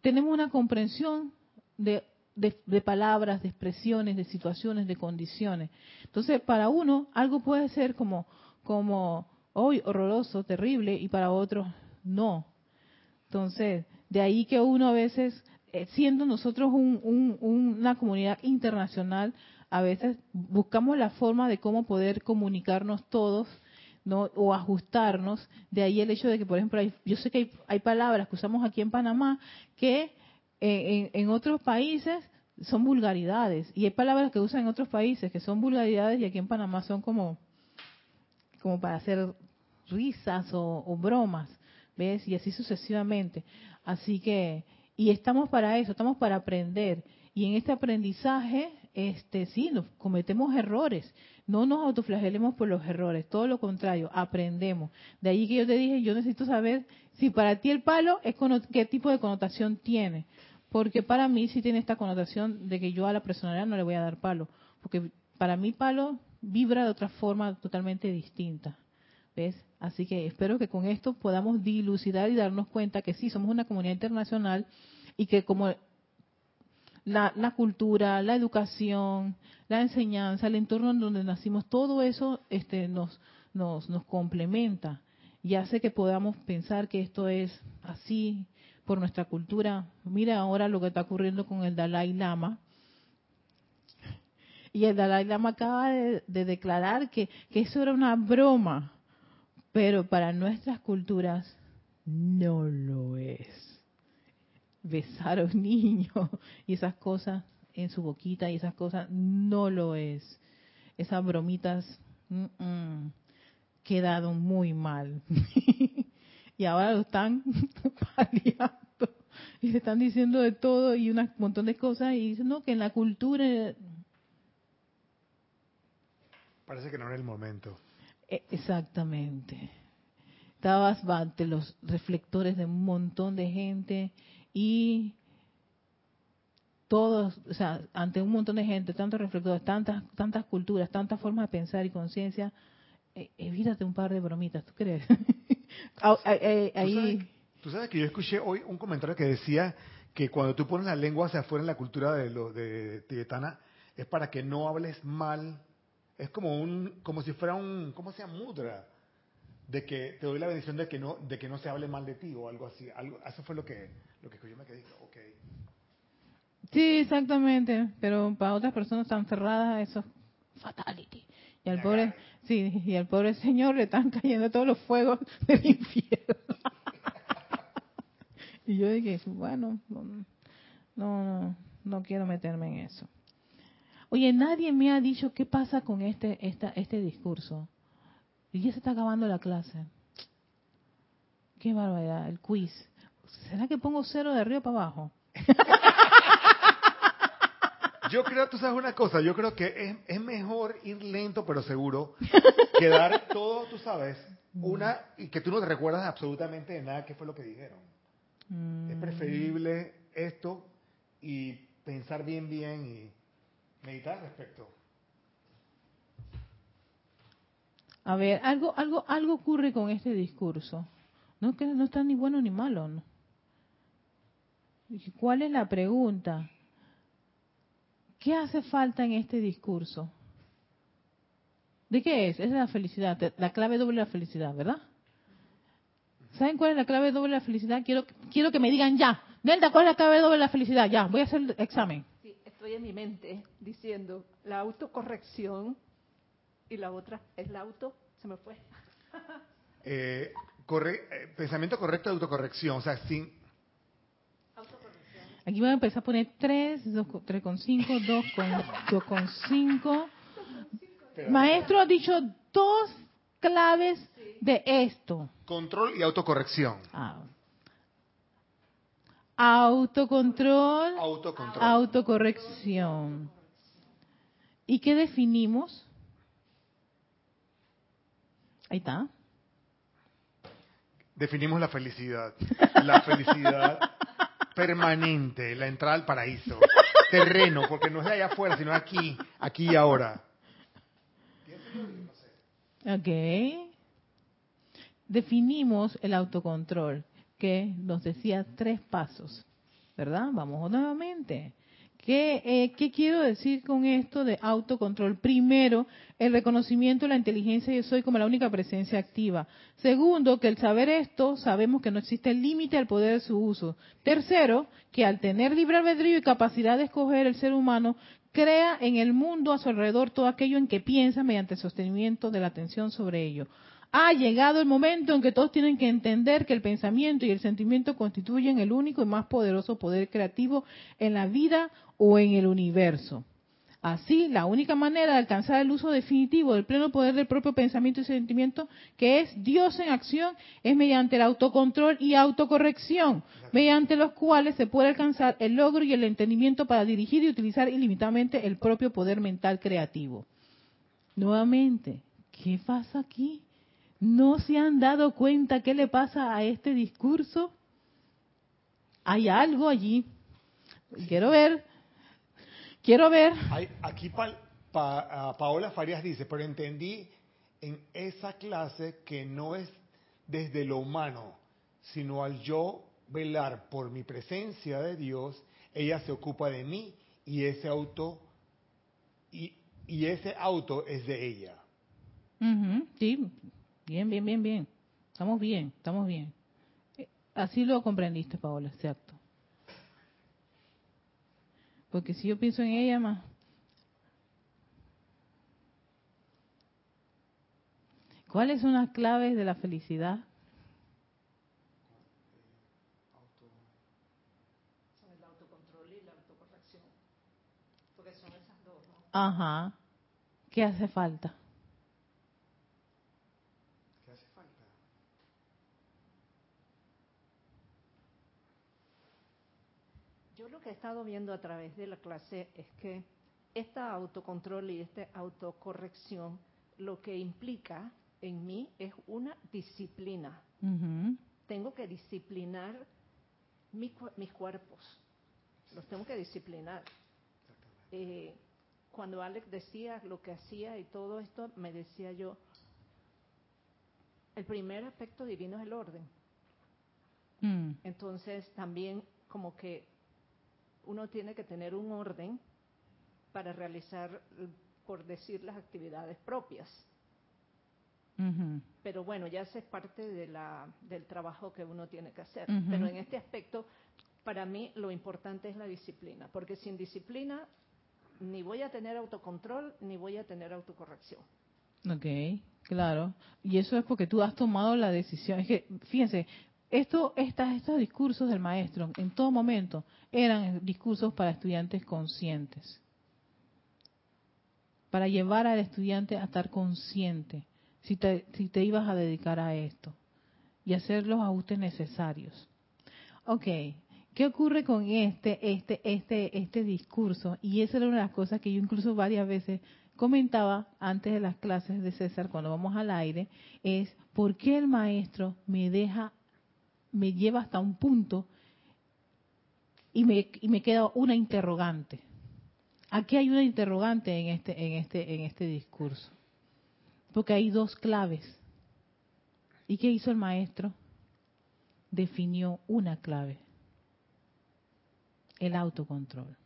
tenemos una comprensión de de, de, palabras, de expresiones, de situaciones, de condiciones. Entonces, para uno, algo puede ser como, como, hoy horroroso, terrible, y para otros, no. Entonces, de ahí que uno a veces, eh, siendo nosotros una comunidad internacional, a veces buscamos la forma de cómo poder comunicarnos todos ¿no? o ajustarnos. De ahí el hecho de que, por ejemplo, yo sé que hay, palabras que usamos aquí en Panamá que eh, en, otros países son vulgaridades. Y hay palabras que usan en otros países que son vulgaridades y aquí en Panamá son como, como para hacer risas o, o bromas. ¿Ves? Y así sucesivamente. Así que, y estamos para eso, estamos para aprender. Y en este aprendizaje, este, sí, nos cometemos errores. No nos autoflagelemos por los errores, todo lo contrario, aprendemos. De ahí que yo te dije, yo necesito saber si para ti el palo es qué tipo de connotación tiene. Porque para mí sí tiene esta connotación de que yo a la personalidad no le voy a dar palo. Porque para mí palo vibra de otra forma totalmente distinta. ¿Ves? Así que espero que con esto podamos dilucidar y darnos cuenta que sí, somos una comunidad internacional y que como la, cultura, la educación, la enseñanza, el entorno en donde nacimos, todo eso este, nos, nos, nos complementa y hace que podamos pensar que esto es así por nuestra cultura. Mira ahora lo que está ocurriendo con el Dalai Lama. Y el Dalai Lama acaba de, de declarar que, que eso era una broma, pero para nuestras culturas no lo es besar a un niño y esas cosas en su boquita y esas cosas no lo es. Esas bromitas quedaron muy mal. y ahora lo están paliando y se están diciendo de todo y un montón de cosas y dicen no que en la cultura parece que no era el momento. E, exactamente. Estabas ante los reflectores de un montón de gente y todos, o sea, ante un montón de gente, tantos reflectores, tantas, tantas culturas, tantas formas de pensar y conciencia, evítate un par de bromitas, ¿tú crees? Eh, eh, ahí... ¿Tú sabes, que yo escuché hoy un comentario que decía que cuando tú pones la lengua hacia afuera en la cultura de, lo, de tibetana, es para que no hables mal, es como un, como si fuera un, ¿cómo se llama? Mudra. De que te doy la bendición de que no de que no se hable mal de ti o algo así. Algo eso fue lo que lo que yo me quedé ok. Sí exactamente. Pero para otras personas tan cerradas eso es fatality. Y al pobre sí y al pobre señor le están cayendo todos los fuegos del infierno y yo dije bueno no no no quiero meterme en eso oye nadie me ha dicho qué pasa con este esta, este discurso y ya se está acabando la clase. Qué barbaridad, el quiz. ¿Será que pongo cero de arriba para abajo? Yo creo, tú sabes una cosa, yo creo que es, mejor ir lento pero seguro que dar todo, tú sabes, una y que tú no te recuerdas absolutamente de nada que fue lo que dijeron. Es preferible esto y pensar bien, bien y meditar al respecto. A ver, algo, algo, algo ocurre con este discurso. No que no está ni bueno ni malo. ¿no? ¿Cuál es la pregunta? ¿Qué hace falta en este discurso? ¿De qué es? Es la felicidad, la clave doble de la felicidad, ¿verdad? ¿Saben cuál es la clave doble de la felicidad? Quiero, quiero que me digan ya. Nelda, ¿cuál es la clave doble de la felicidad? Ya, voy a hacer el examen. Sí, estoy en mi mente diciendo la autocorrección y la otra es la auto, se me fue. eh, corre, eh, pensamiento correcto de autocorrección, o sea, sin... Aquí voy a empezar a poner 3, 3,5, 2,5. Maestro ha dicho dos claves de esto. Control y autocorrección. Ah. Autocontrol, autocontrol, autocorrección. ¿Y qué definimos? Ahí está. Definimos la felicidad. La felicidad permanente, la entrada al paraíso. Terreno, porque no es de allá afuera, sino aquí, aquí y ahora. Ok. Definimos el autocontrol, que nos decía tres pasos, ¿verdad? Vamos nuevamente. ¿Qué, eh, ¿Qué quiero decir con esto de autocontrol? Primero, el reconocimiento de la inteligencia yo soy como la única presencia activa. Segundo, que el saber esto, sabemos que no existe límite al poder de su uso. Tercero, que al tener libre albedrío y capacidad de escoger el ser humano, crea en el mundo a su alrededor todo aquello en que piensa mediante el sostenimiento de la atención sobre ello. Ha llegado el momento en que todos tienen que entender que el pensamiento y el sentimiento constituyen el único y más poderoso poder creativo en la vida o en el universo. Así, la única manera de alcanzar el uso definitivo del pleno poder del propio pensamiento y sentimiento, que es Dios en acción, es mediante el autocontrol y autocorrección, mediante los cuales se puede alcanzar el logro y el entendimiento para dirigir y utilizar ilimitadamente el propio poder mental creativo. Nuevamente, ¿qué pasa aquí? ¿No se han dado cuenta qué le pasa a este discurso? Hay algo allí. Quiero ver Quiero ver. aquí Paola Farias dice, pero entendí en esa clase que no es desde lo humano, sino al yo velar por mi presencia de Dios, ella se ocupa de mí y ese auto y, ese auto es de ella. sí, bien, bien, bien, bien. Estamos bien, estamos bien. Eh, así lo comprendiste, Paola, exacto. Porque si yo pienso en ella más... ¿Cuáles son las claves de la felicidad? Son el autocontrol y la autocorrección. Porque son esas dos, ¿no? Ajá. ¿Qué hace falta? Que he estado viendo a través de la clase es que esta autocontrol y esta autocorrección lo que implica en mí es una disciplina. Tengo que disciplinar mis cuerpos. Los tengo que disciplinar. Eh, cuando Alex decía lo que hacía y todo esto, me decía yo, el primer aspecto divino es el orden. Mm. Entonces también como que uno tiene que tener un orden para realizar, por decir, las actividades propias. Pero bueno, ya esa es parte de la, del trabajo que uno tiene que hacer. Pero en este aspecto, para mí lo importante es la disciplina, porque sin disciplina ni voy a tener autocontrol ni voy a tener autocorrección. Ok, claro. Y eso es porque tú has tomado la decisión. Es que, fíjense, esto, estos discursos del maestro, en todo momento, eran discursos para estudiantes conscientes. Para llevar al estudiante a estar consciente si te, si te ibas a dedicar a esto y hacer los ajustes necesarios. Ok, ¿qué ocurre con este, este, este, este discurso? Y esa era una de las cosas que yo incluso varias veces comentaba antes de las clases de César cuando vamos al aire, es por qué el maestro me deja me lleva hasta un punto y me, y me queda una interrogante. Aquí hay una interrogante en este, en este, en este discurso. Porque hay dos claves. ¿Y qué hizo el maestro? Definió una clave. El autocontrol.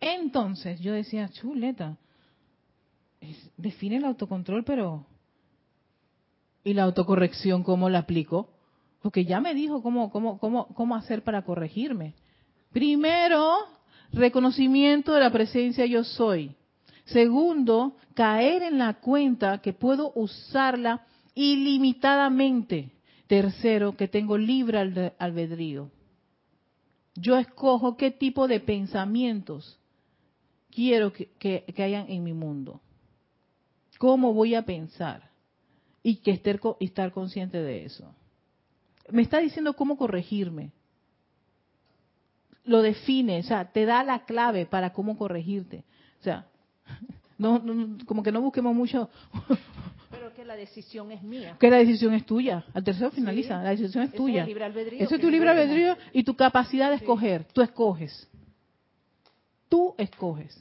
Entonces yo decía, chuleta, define el autocontrol, pero ¿y la autocorrección cómo la aplico? Porque ya me dijo cómo, cómo, cómo, cómo hacer para corregirme. Primero, reconocimiento de la presencia yo soy. Segundo, caer en la cuenta que puedo usarla ilimitadamente. Tercero, que tengo libre albedrío. Yo escojo qué tipo de pensamientos quiero que, que hayan en mi mundo cómo voy a pensar y que estar, estar consciente de eso. Me está diciendo cómo corregirme. Lo define, o sea, te da la clave para cómo corregirte. O sea, no, como que no busquemos mucho. Pero que la decisión es mía. Que la decisión es tuya. Al tercero finaliza, la decisión es tuya. Eso es tu libre albedrío y tu capacidad de escoger. Tú escoges. Tú escoges.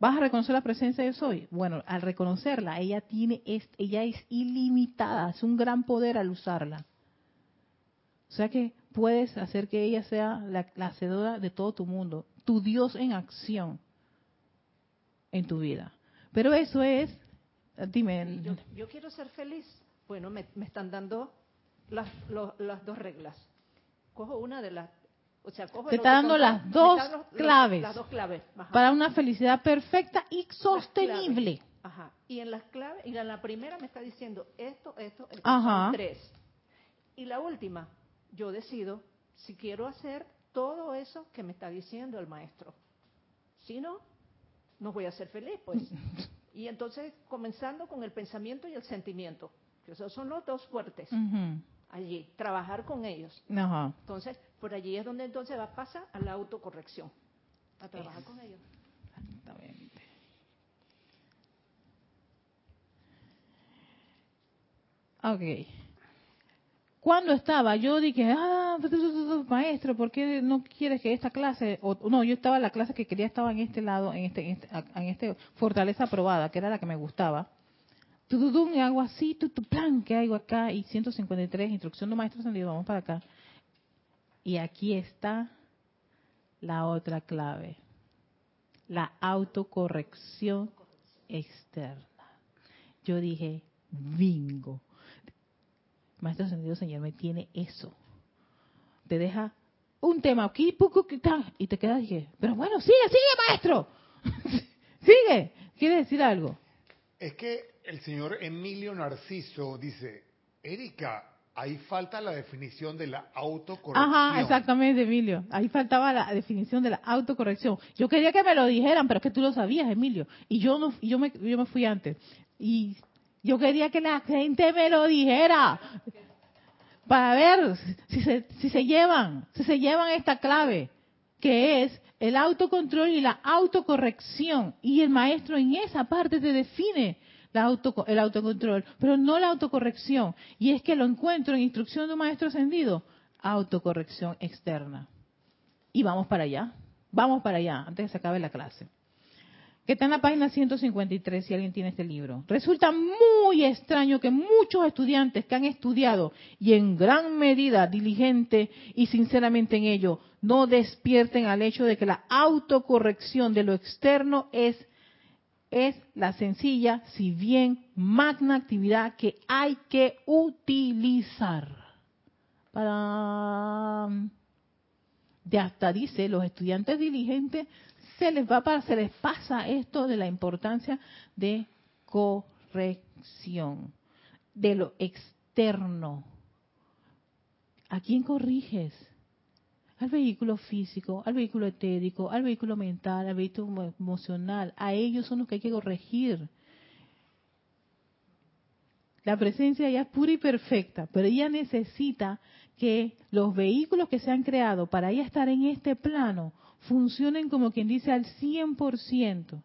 ¿Vas a reconocer la presencia de soy? Bueno, al reconocerla, ella tiene, ella es ilimitada, es un gran poder al usarla. O sea que puedes hacer que ella sea la, hacedora de todo tu mundo, tu Dios en acción en tu vida. Pero eso es, dime. Yo, quiero ser feliz. Bueno, me, están dando las dos reglas. Cojo una de las o sea, te está dando las dos claves, las dos claves para una felicidad perfecta y sostenible. Ajá. Y en las claves, y en la primera me está diciendo esto, esto, esto, Ajá. tres. Y la última, yo decido si quiero hacer todo eso que me está diciendo el maestro. Si no, no voy a ser feliz, pues. Y entonces, comenzando con el pensamiento y el sentimiento, que esos son los dos fuertes. Allí, trabajar con ellos. Ajá. Entonces, por allí es donde entonces va a pasar a la autocorrección, a trabajar con ellos. Exactamente. Ok. Cuando estaba, yo dije, ah, maestro, ¿por qué no quieres que esta clase, o no, yo estaba, la clase que quería estaba en este lado, en este, en este, en este fortaleza aprobada, que era la que me gustaba. Tududum, y hago así, tu, plan, que hago acá, y 153, instrucción de maestro ascendido, vamos para acá. Y aquí está la otra clave, la autocorrección externa. Yo dije, bingo. Maestro Ascendido Señor me tiene eso. Te deja un tema aquí, y te quedas y dije, pero bueno, sigue, sigue, maestro. sigue. ¿Quiere decir algo? Es que el señor Emilio Narciso dice, Erika, ahí falta la definición de la autocorrección. Ajá, exactamente, Emilio. Ahí faltaba la definición de la autocorrección. Yo quería que me lo dijeran, pero es que tú lo sabías, Emilio. Y yo no, yo me, yo me fui antes. Y yo quería que la gente me lo dijera para ver si se, si se llevan, si se llevan esta clave, que es el autocontrol y la autocorrección. Y el maestro en esa parte te define el autocontrol, pero no la autocorrección. Y es que lo encuentro en instrucción de un maestro ascendido, autocorrección externa. Y vamos para allá, vamos para allá, antes que se acabe la clase que está en la página 153 si alguien tiene este libro. Resulta muy extraño que muchos estudiantes que han estudiado y en gran medida diligente y sinceramente en ello no despierten al hecho de que la autocorrección de lo externo es es la sencilla, si bien magna actividad que hay que utilizar para de hasta dice los estudiantes diligentes se les va para, se les pasa esto de la importancia de corrección, de lo externo. ¿A quién corriges? Al vehículo físico, al vehículo etérico, al vehículo mental, al vehículo emocional. A ellos son los que hay que corregir. La presencia ya es pura y perfecta, pero ella necesita que los vehículos que se han creado para ella estar en este plano funcionen como quien dice al 100%.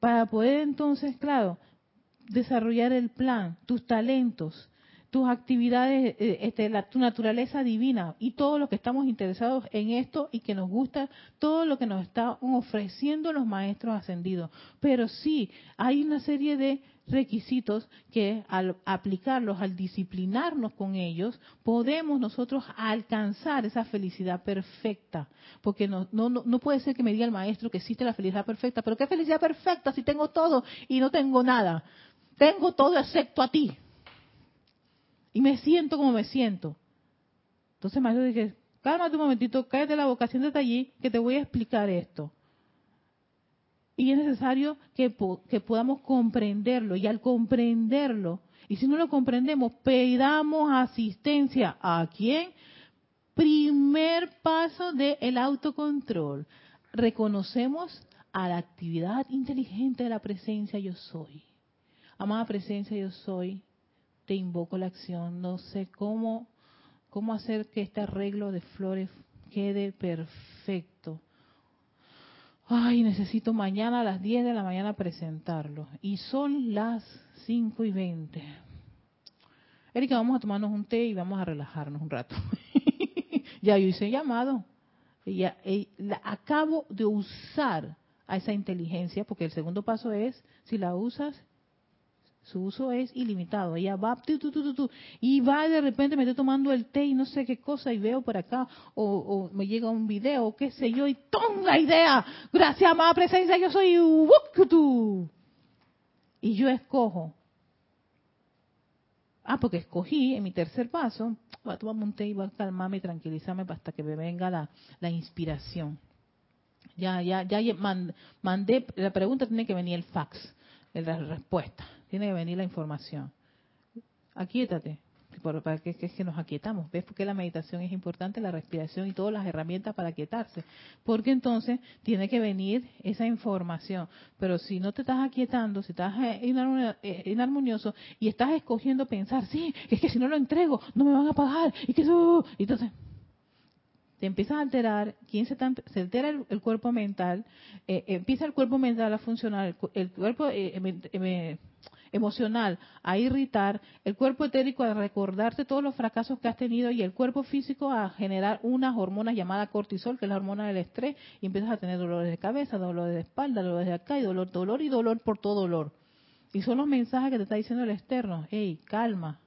Para poder entonces, claro, desarrollar el plan, tus talentos, tus actividades, eh, este, tu naturaleza divina y todo lo que estamos interesados en esto y que nos gusta, todo lo que nos están ofreciendo los maestros ascendidos. Pero sí, hay una serie de requisitos que al aplicarlos, al disciplinarnos con ellos, podemos nosotros alcanzar esa felicidad perfecta. Porque no, no, no puede ser que me diga el maestro que existe la felicidad perfecta, pero ¿qué felicidad perfecta si tengo todo y no tengo nada? Tengo todo excepto a ti. Y me siento como me siento. Entonces maestro dice, cálmate un momentito, cállate la boca, siéntate allí, que te voy a explicar esto. Y es necesario que, que podamos comprenderlo. Y al comprenderlo, y si no lo comprendemos, pedamos asistencia. ¿A quién? Primer paso del autocontrol. Reconocemos a la actividad inteligente de la presencia yo soy. Amada presencia yo soy, te invoco la acción. No sé cómo, cómo hacer que este arreglo de flores quede perfecto ay, necesito mañana a las 10 de la mañana presentarlo. Y son las 5 y 20. Erika, vamos a tomarnos un té y vamos a relajarnos un rato. ya yo hice llamado. Ya, acabo de usar a esa inteligencia, porque el segundo paso es, si la usas, su uso es ilimitado. Ella va, tu, tu, tu, y va de repente me estoy tomando el té y no sé qué cosa y veo por acá, o, me llega un video, qué sé yo, y tonga idea. Gracias, amada presencia, yo soy Y yo escojo. Ah, porque escogí en mi tercer paso, voy a tomarme un té y voy a calmarme y tranquilizarme hasta que me venga la, la inspiración. Ya, ya, ya mandé, la pregunta tiene que venir el fax, la respuesta tiene que venir la información. Aquíétate, para que, es que nos aquietamos. ¿Ves por qué la meditación es importante? La respiración y todas las herramientas para aquietarse. Porque entonces tiene que venir esa información. Pero si no te estás aquietando, si estás eh, eh, inarmonioso y estás escogiendo pensar, sí, es que si no lo entrego, no me van a pagar. Y que eso. Entonces, te empiezas a alterar, ¿quién se, se altera el, cuerpo mental, eh, empieza el cuerpo mental a funcionar, el, cuerpo emocional a irritar, el cuerpo etérico a recordarte todos los fracasos que has tenido y el cuerpo físico a generar unas hormonas llamadas cortisol, que es la hormona del estrés, y empiezas a tener dolores de cabeza, dolores de espalda, dolores de acá y dolor, dolor y dolor por todo dolor. Y son los mensajes que te está diciendo el externo, hey, calma.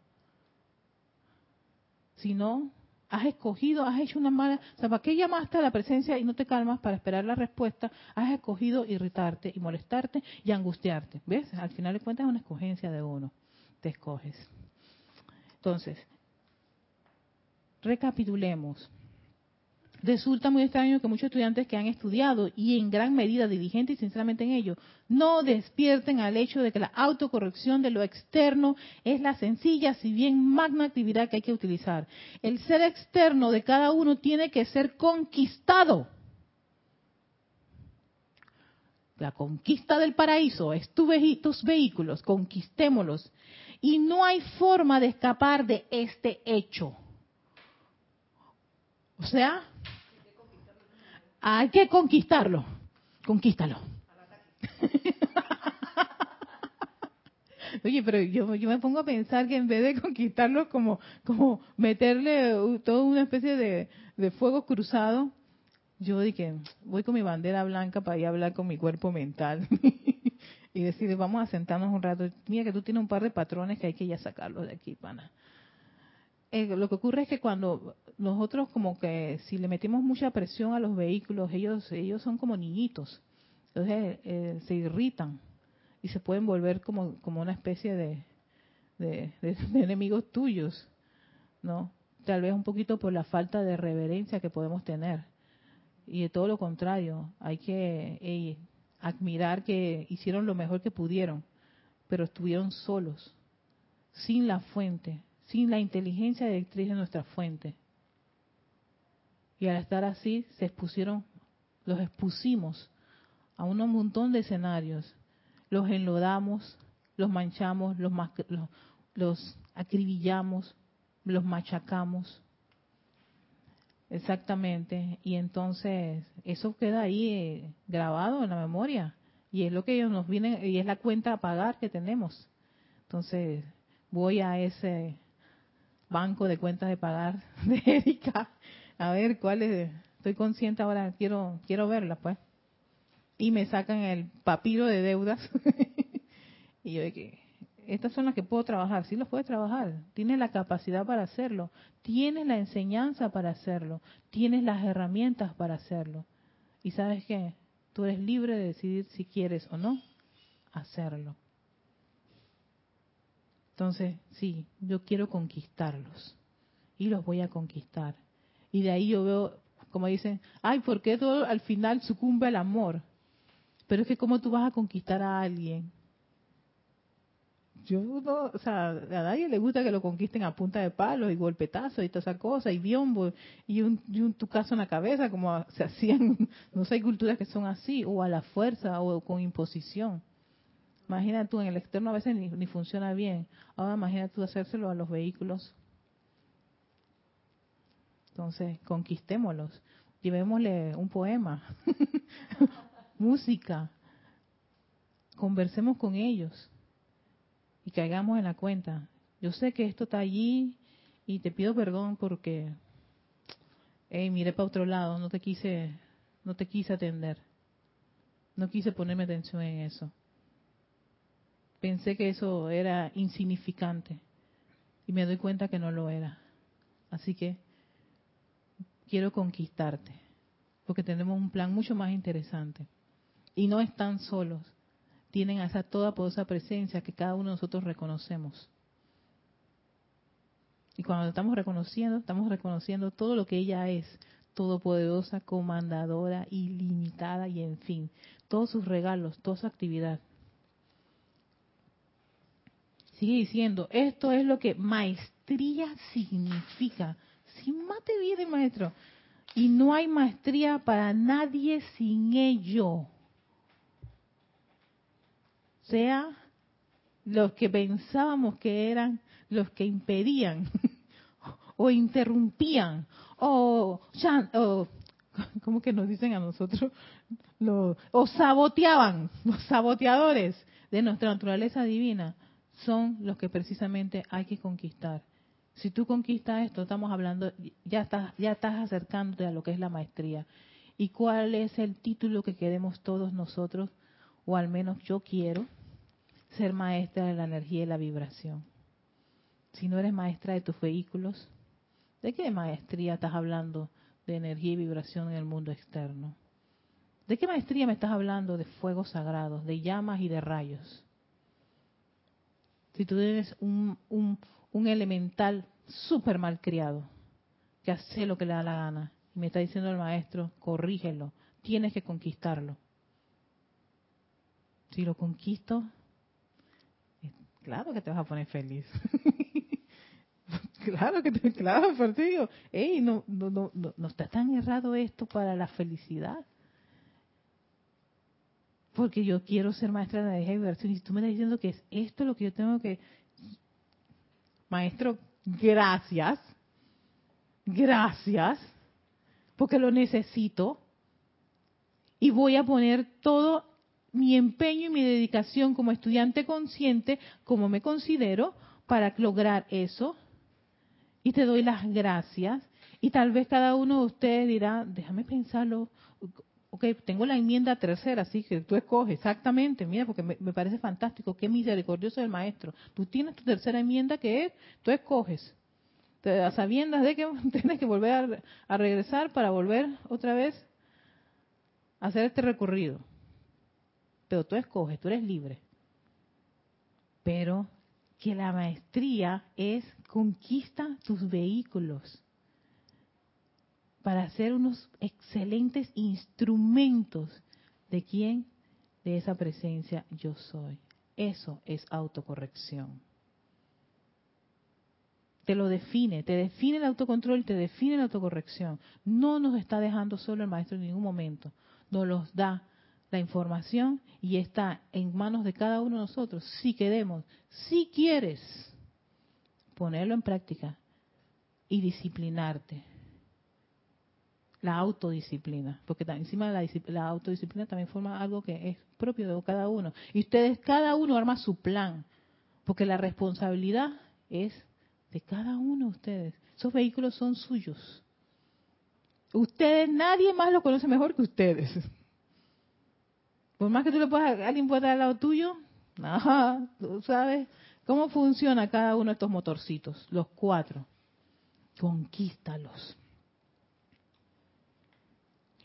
Si no, has escogido, has hecho una mala, o sea, ¿para qué llamaste a la presencia y no te calmas para esperar la respuesta? Has escogido irritarte y molestarte y angustiarte. ¿Ves? Al final de cuentas es una escogencia de uno. Te escoges. Entonces, recapitulemos. Resulta muy extraño que muchos estudiantes que han estudiado y en gran medida diligentes y sinceramente en ello, no despierten al hecho de que la autocorrección de lo externo es la sencilla, si bien magna actividad que hay que utilizar. El ser externo de cada uno tiene que ser conquistado. La conquista del paraíso es tu tus vehículos, conquistémoslos. Y no hay forma de escapar de este hecho. O sea, hay que conquistarlo. Conquístalo. Oye, pero yo, me pongo a pensar que en vez de conquistarlo como, como meterle toda una especie de, fuego cruzado, yo dije, voy con mi bandera blanca para ir a hablar con mi cuerpo mental y decir, vamos a sentarnos un rato. Mira que tú tienes un par de patrones que hay que ya sacarlos de aquí, pana. Eh, lo que ocurre es que cuando nosotros como que si le metemos mucha presión a los vehículos, ellos ellos son como niñitos, entonces eh, se irritan y se pueden volver como, como una especie de, de, enemigos tuyos, ¿no? Tal vez un poquito por la falta de reverencia que podemos tener. Y de todo lo contrario, hay que admirar que hicieron lo mejor que pudieron, pero estuvieron solos, sin la fuente, sin la inteligencia directriz de nuestra fuente. Y al estar así, se expusieron, los expusimos a un montón de escenarios. Los enlodamos, los manchamos, los, los, acribillamos, los machacamos. Exactamente. Y entonces eso queda ahí eh, grabado en la memoria. Y es lo que ellos nos vienen, y es la cuenta a pagar que tenemos. Entonces voy a ese banco de cuentas de pagar de Erika. A ver cuál es. Estoy consciente ahora, quiero quiero verla, pues. Y me sacan el papiro de deudas. y yo que estas son las que puedo trabajar. Sí, los puedes trabajar. Tienes la capacidad para hacerlo. Tienes la enseñanza para hacerlo. Tienes las herramientas para hacerlo. Y sabes qué? Tú eres libre de decidir si quieres o no hacerlo. Entonces, sí, yo quiero conquistarlos y los voy a conquistar. Y de ahí yo veo, como dicen, ay, ¿por qué todo al final sucumbe al amor? Pero es que cómo tú vas a conquistar a alguien. Yo no, o sea, a nadie le gusta que lo conquisten a punta de palos y golpetazos y toda esa cosa, y biombo, y un, y un tucazo en la cabeza, como se hacían, no sé, hay culturas que son así, o a la fuerza, o con imposición. Imagina tú, en el externo a veces ni, funciona bien. Ahora imagina tú hacérselo a los vehículos. Entonces, conquistémoslos. Llevémosle un poema, música. Conversemos con ellos y caigamos en la cuenta. Yo sé que esto está allí y te pido perdón porque hey, miré para otro lado, no te quise, no te quise atender. No quise ponerme atención en eso. Pensé que eso era insignificante y me doy cuenta que no lo era. Así que quiero conquistarte, porque tenemos un plan mucho más interesante. Y no están solos, tienen esa toda poderosa presencia que cada uno de nosotros reconocemos. Y cuando estamos reconociendo, estamos reconociendo todo lo que ella es, todopoderosa, comandadora, ilimitada y en fin, todos sus regalos, toda su actividad. Sigue diciendo, esto es lo que maestría significa. Sin mate viene maestro. Y no hay maestría para nadie sin ello. Sea los que pensábamos que eran los que impedían o interrumpían o, o ¿cómo que nos dicen a nosotros? o saboteaban, los saboteadores de nuestra naturaleza divina son los que precisamente hay que conquistar. Si tú conquistas esto, estamos hablando, ya estás, ya estás acercándote a lo que es la maestría. ¿Y cuál es el título que queremos todos nosotros? O al menos yo quiero ser maestra de la energía y la vibración. Si no eres maestra de tus vehículos, ¿de qué maestría estás hablando de energía y vibración en el mundo externo? ¿De qué maestría me estás hablando de fuegos sagrados, de llamas y de rayos? Si tú eres un, un, elemental súper mal criado, que hace lo que le da la gana, y me está diciendo el maestro, corrígelo, tienes que conquistarlo. Si lo conquisto, claro que te vas a poner feliz. claro que te, claro, digo, hey, no, no, no, no está tan errado esto para la felicidad porque yo quiero ser maestra de la energía y. Y tú me estás diciendo que es esto lo que yo tengo que... Maestro, gracias. Gracias. Porque lo necesito. Y voy a poner todo mi empeño y mi dedicación como estudiante consciente, como me considero, para lograr eso. Y te doy las gracias. Y tal vez cada uno de ustedes dirá, déjame pensarlo, ok, tengo la enmienda tercera, así que tú escoges, exactamente, mira, porque me, parece fantástico, qué misericordioso el maestro. Tú tienes tu tercera enmienda que es, tú escoges, te, a sabiendas de que tienes que volver a, a regresar para volver otra vez a hacer este recorrido. Pero tú escoges, tú eres libre. Pero que la maestría es conquista tus vehículos para ser unos excelentes instrumentos de quién? De esa presencia yo soy. Eso es autocorrección. Te lo define, te define el autocontrol te define la autocorrección. No nos está dejando solo el maestro en ningún momento. Nos los da la información y está en manos de cada uno de nosotros. Si queremos, si quieres ponerlo en práctica y disciplinarte la autodisciplina, porque encima la, la, autodisciplina también forma algo que es propio de cada uno. Y ustedes, cada uno arma su plan, porque la responsabilidad es de cada uno de ustedes. Esos vehículos son suyos. Ustedes, nadie más lo conoce mejor que ustedes. Por más que tú le puedas, alguien pueda dar al lado tuyo, ajá, tú sabes cómo funciona cada uno de estos motorcitos, los cuatro. Conquístalos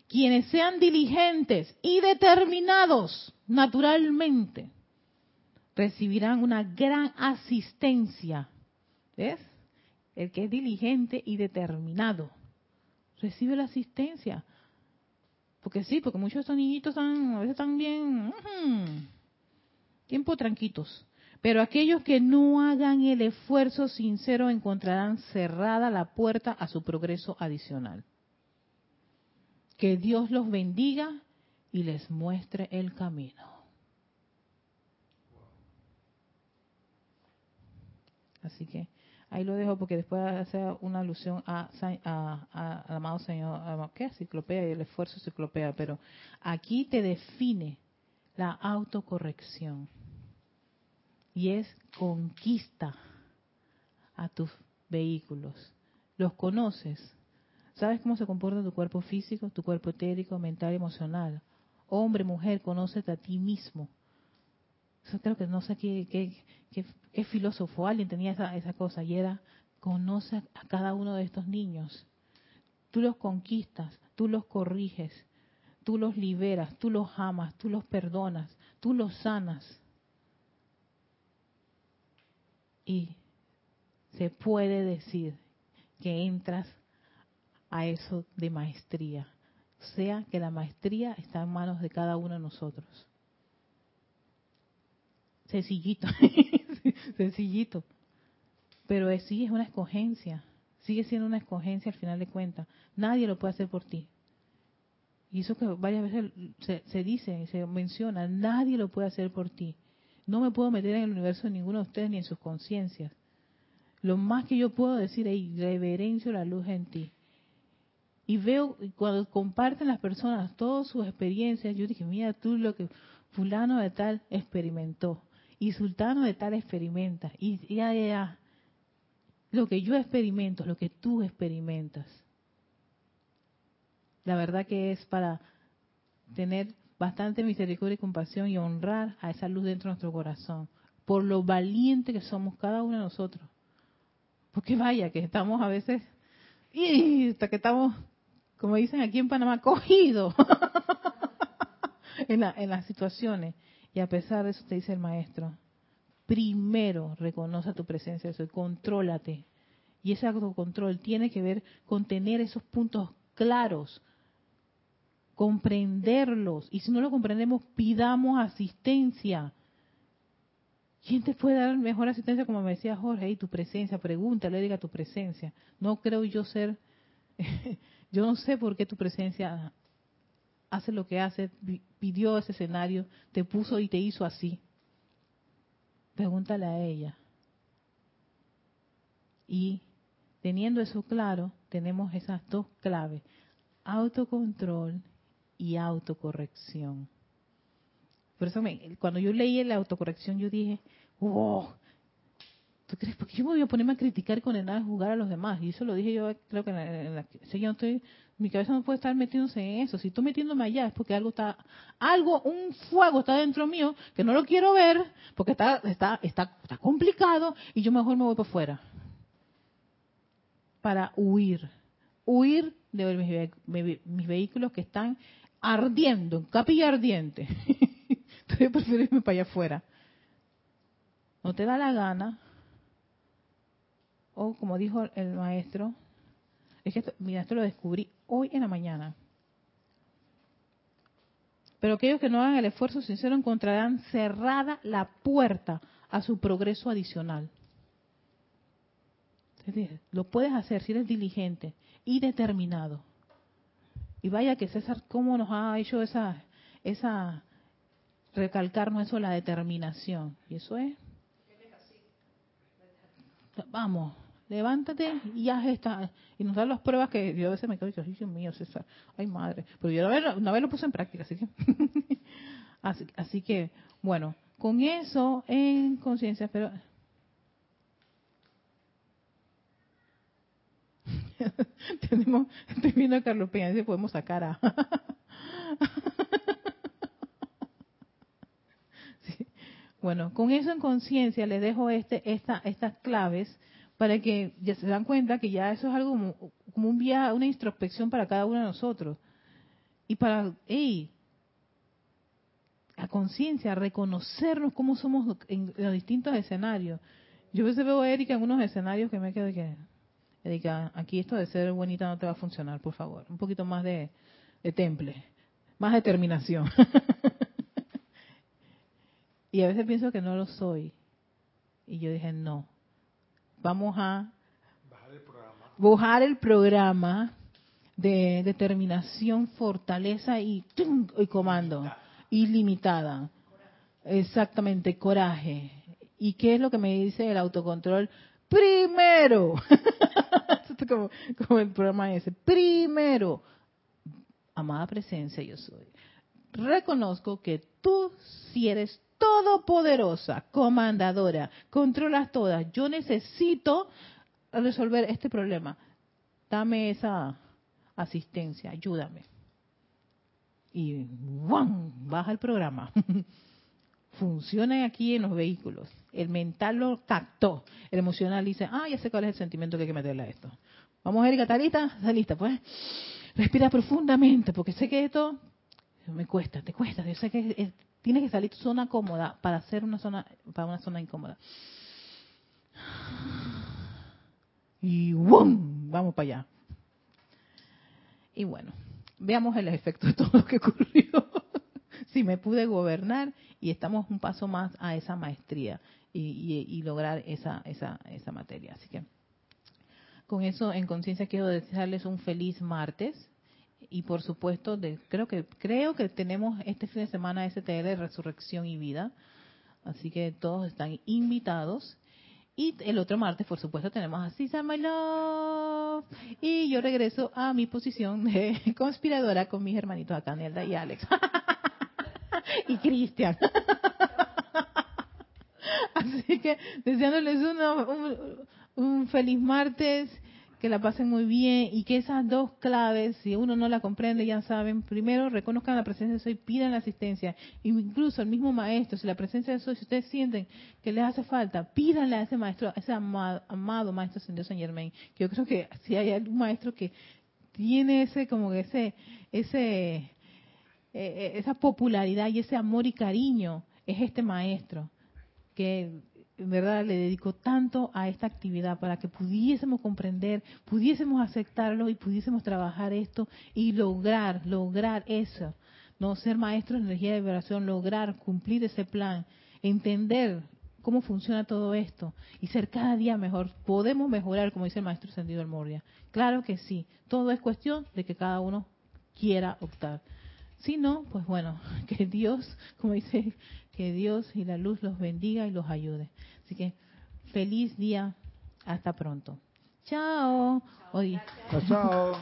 quienes sean diligentes y determinados naturalmente recibirán una gran asistencia. ¿Ves? El que es diligente y determinado recibe la asistencia. Porque sí, porque muchos de estos niñitos están, a veces están bien, tiempo tranquilos. Pero aquellos que no hagan el esfuerzo sincero encontrarán cerrada la puerta a su progreso adicional. Que Dios los bendiga y les muestre el camino. Así que ahí lo dejo porque después hace una alusión a, al amado Señor, ¿qué? Ciclopea y el esfuerzo ciclopea, pero aquí te define la autocorrección y es conquista a tus vehículos. Los conoces, ¿Sabes cómo se comporta tu cuerpo físico, tu cuerpo etérico, mental emocional? Hombre, mujer, conócete a ti mismo. Eso creo que no sé qué, qué, qué, filósofo, alguien tenía esa, esa cosa y era, conoce a cada uno de estos niños. Tú los conquistas, tú los corriges, tú los liberas, tú los amas, tú los perdonas, tú los sanas. Y se puede decir que entras a eso de maestría. Sea que la maestría está en manos de cada uno de nosotros. Sencillito, sencillito. Pero es, sí es una escogencia, sigue siendo una escogencia al final de cuentas. Nadie lo puede hacer por ti. Y eso que varias veces se, se dice, se menciona, nadie lo puede hacer por ti. No me puedo meter en el universo de ninguno de ustedes ni en sus conciencias. Lo más que yo puedo decir es reverencio la luz en ti. Y veo, cuando comparten las personas todas sus experiencias, yo dije, mira tú lo que fulano de tal experimentó. Y sultano de tal experimenta. Y ya, ya, lo que yo experimento, lo que tú experimentas. La verdad que es para tener bastante misericordia y compasión y honrar a esa luz dentro de nuestro corazón, por lo valiente que somos cada uno de nosotros. Porque vaya, que estamos a veces, y hasta que estamos, como dicen aquí en Panamá, cogidos en, en las situaciones. Y a pesar de eso te dice el maestro, primero reconoce tu presencia eso contrólate. Y ese autocontrol tiene que ver con tener esos puntos claros, comprenderlos. Y si no lo comprendemos, pidamos asistencia. ¿Quién te puede dar mejor asistencia? Como me decía Jorge, y tu presencia, pregúntale, diga tu presencia. No creo yo ser, yo no sé por qué tu presencia hace lo que hace, pidió ese escenario, te puso y te hizo así. Pregúntale a ella. Y teniendo eso claro, tenemos esas dos claves, autocontrol y autocorrección. Por eso cuando yo leí la autocorrección yo dije, wow, ¿tú crees? Porque yo me voy a ponerme a criticar con el nada de jugar a los demás. Y eso lo dije yo, creo que en la, yo no estoy, mi cabeza no puede estar metiéndose en eso. Si estoy metiéndome allá es porque algo está, algo, un fuego está dentro mío que no lo quiero ver porque está, está, está, está complicado y yo mejor me voy para afuera. Para huir. Huir de mis, mis vehículos que están ardiendo, en capilla ardiente. Entonces prefiero irme para allá afuera. No te da la gana, o como dijo el maestro, es que esto, mira, esto lo descubrí hoy en la mañana. Pero aquellos que no hagan el esfuerzo sincero encontrarán cerrada la puerta a su progreso adicional. Lo puedes hacer si eres diligente y determinado. Y vaya que César, ¿cómo nos ha hecho esa, esa, recalcarnos eso, la determinación? Y eso es. Vamos, levántate y haz esta. Y nos dan las pruebas que yo a veces me quedo y Dios mío, César, ay madre. Pero yo una vez, lo puse en práctica, así que. así, que, bueno, con eso en conciencia, pero. Tenemos, estoy viendo a Carlos Peña, podemos sacar a. Bueno, con eso en conciencia les dejo este, esta, estas claves para que ya se dan cuenta que ya eso es algo como, un viaje, una introspección para cada uno de nosotros. Y para, hey, a conciencia, reconocernos cómo somos en los distintos escenarios. Yo a veces veo a Erika en unos escenarios que me quedo que, Erika, aquí esto de ser bonita no te va a funcionar, por favor. Un poquito más de, de temple, más determinación. y a veces pienso que no lo soy. Y yo dije, no, vamos a bajar el programa, de determinación, fortaleza y, y comando. Ilimitada. Exactamente, coraje. ¿Y qué es lo que me dice el autocontrol? Primero, como, como el programa ese, primero, amada presencia yo soy. Reconozco que tú si eres todopoderosa, comandadora, controlas todas. Yo necesito resolver este problema. Dame esa asistencia, ayúdame. y ¡guam! baja el programa. Funciona aquí en los vehículos. El mental lo captó. El emocional dice, ah, ya sé cuál es el sentimiento que hay que meterle a esto. Vamos, Erika, ¿está lista? ¿Está lista? Pues respira profundamente, porque sé que esto me cuesta, te cuesta. Yo sé que tienes que salir tu zona cómoda para hacer una zona, para una zona incómoda. Y ¡bum! Vamos para allá. Y bueno, veamos el efecto de todo lo que ocurrió. si me pude gobernar y estamos un paso más a esa maestría y, lograr esa, esa, esa materia. Así que con eso en conciencia quiero desearles un feliz martes y por supuesto de, creo que creo que tenemos este fin de semana STL Resurrección y Vida. Así que todos están invitados. Y el otro martes, por supuesto, tenemos a Cisa My Love. Y yo regreso a mi posición de conspiradora con mis hermanitos acá, Nelda y Alex. y Cristian. Así que deseándoles un feliz martes que la pasen muy bien y que esas dos claves, si uno no la comprende, ya saben, primero reconozcan la presencia de Soy, pidan la asistencia. Incluso el mismo maestro, si la presencia de Soy, si ustedes sienten que les hace falta, pídanle a ese maestro, a ese amado, amado maestro Dios San Germain. Que yo creo que si hay algún maestro que tiene ese, como ese, ese, eh, eh, esa popularidad y ese amor y cariño, es este maestro que verdad le dedico tanto a esta actividad para que pudiésemos comprender, pudiésemos aceptarlo y pudiésemos trabajar esto y lograr, lograr eso. No ser maestros de energía de vibración, lograr cumplir ese plan, entender cómo funciona todo esto y ser cada día mejor. Podemos mejorar, como dice el maestro Sendido del Moria. Claro que sí. Todo es cuestión de que cada uno quiera optar. Si no, pues bueno, que Dios, como dice que Dios y la luz los bendiga y los ayude. Así que feliz día. Hasta pronto. Chao. Chao.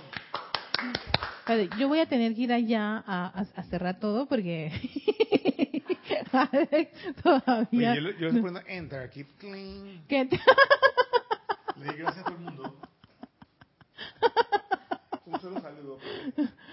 Yo voy a tener que ir allá a, cerrar todo porque todavía. Oye, yo, yo estoy poniendo enter aquí. ¿Qué Le di gracias a todo el mundo. Un solo saludo.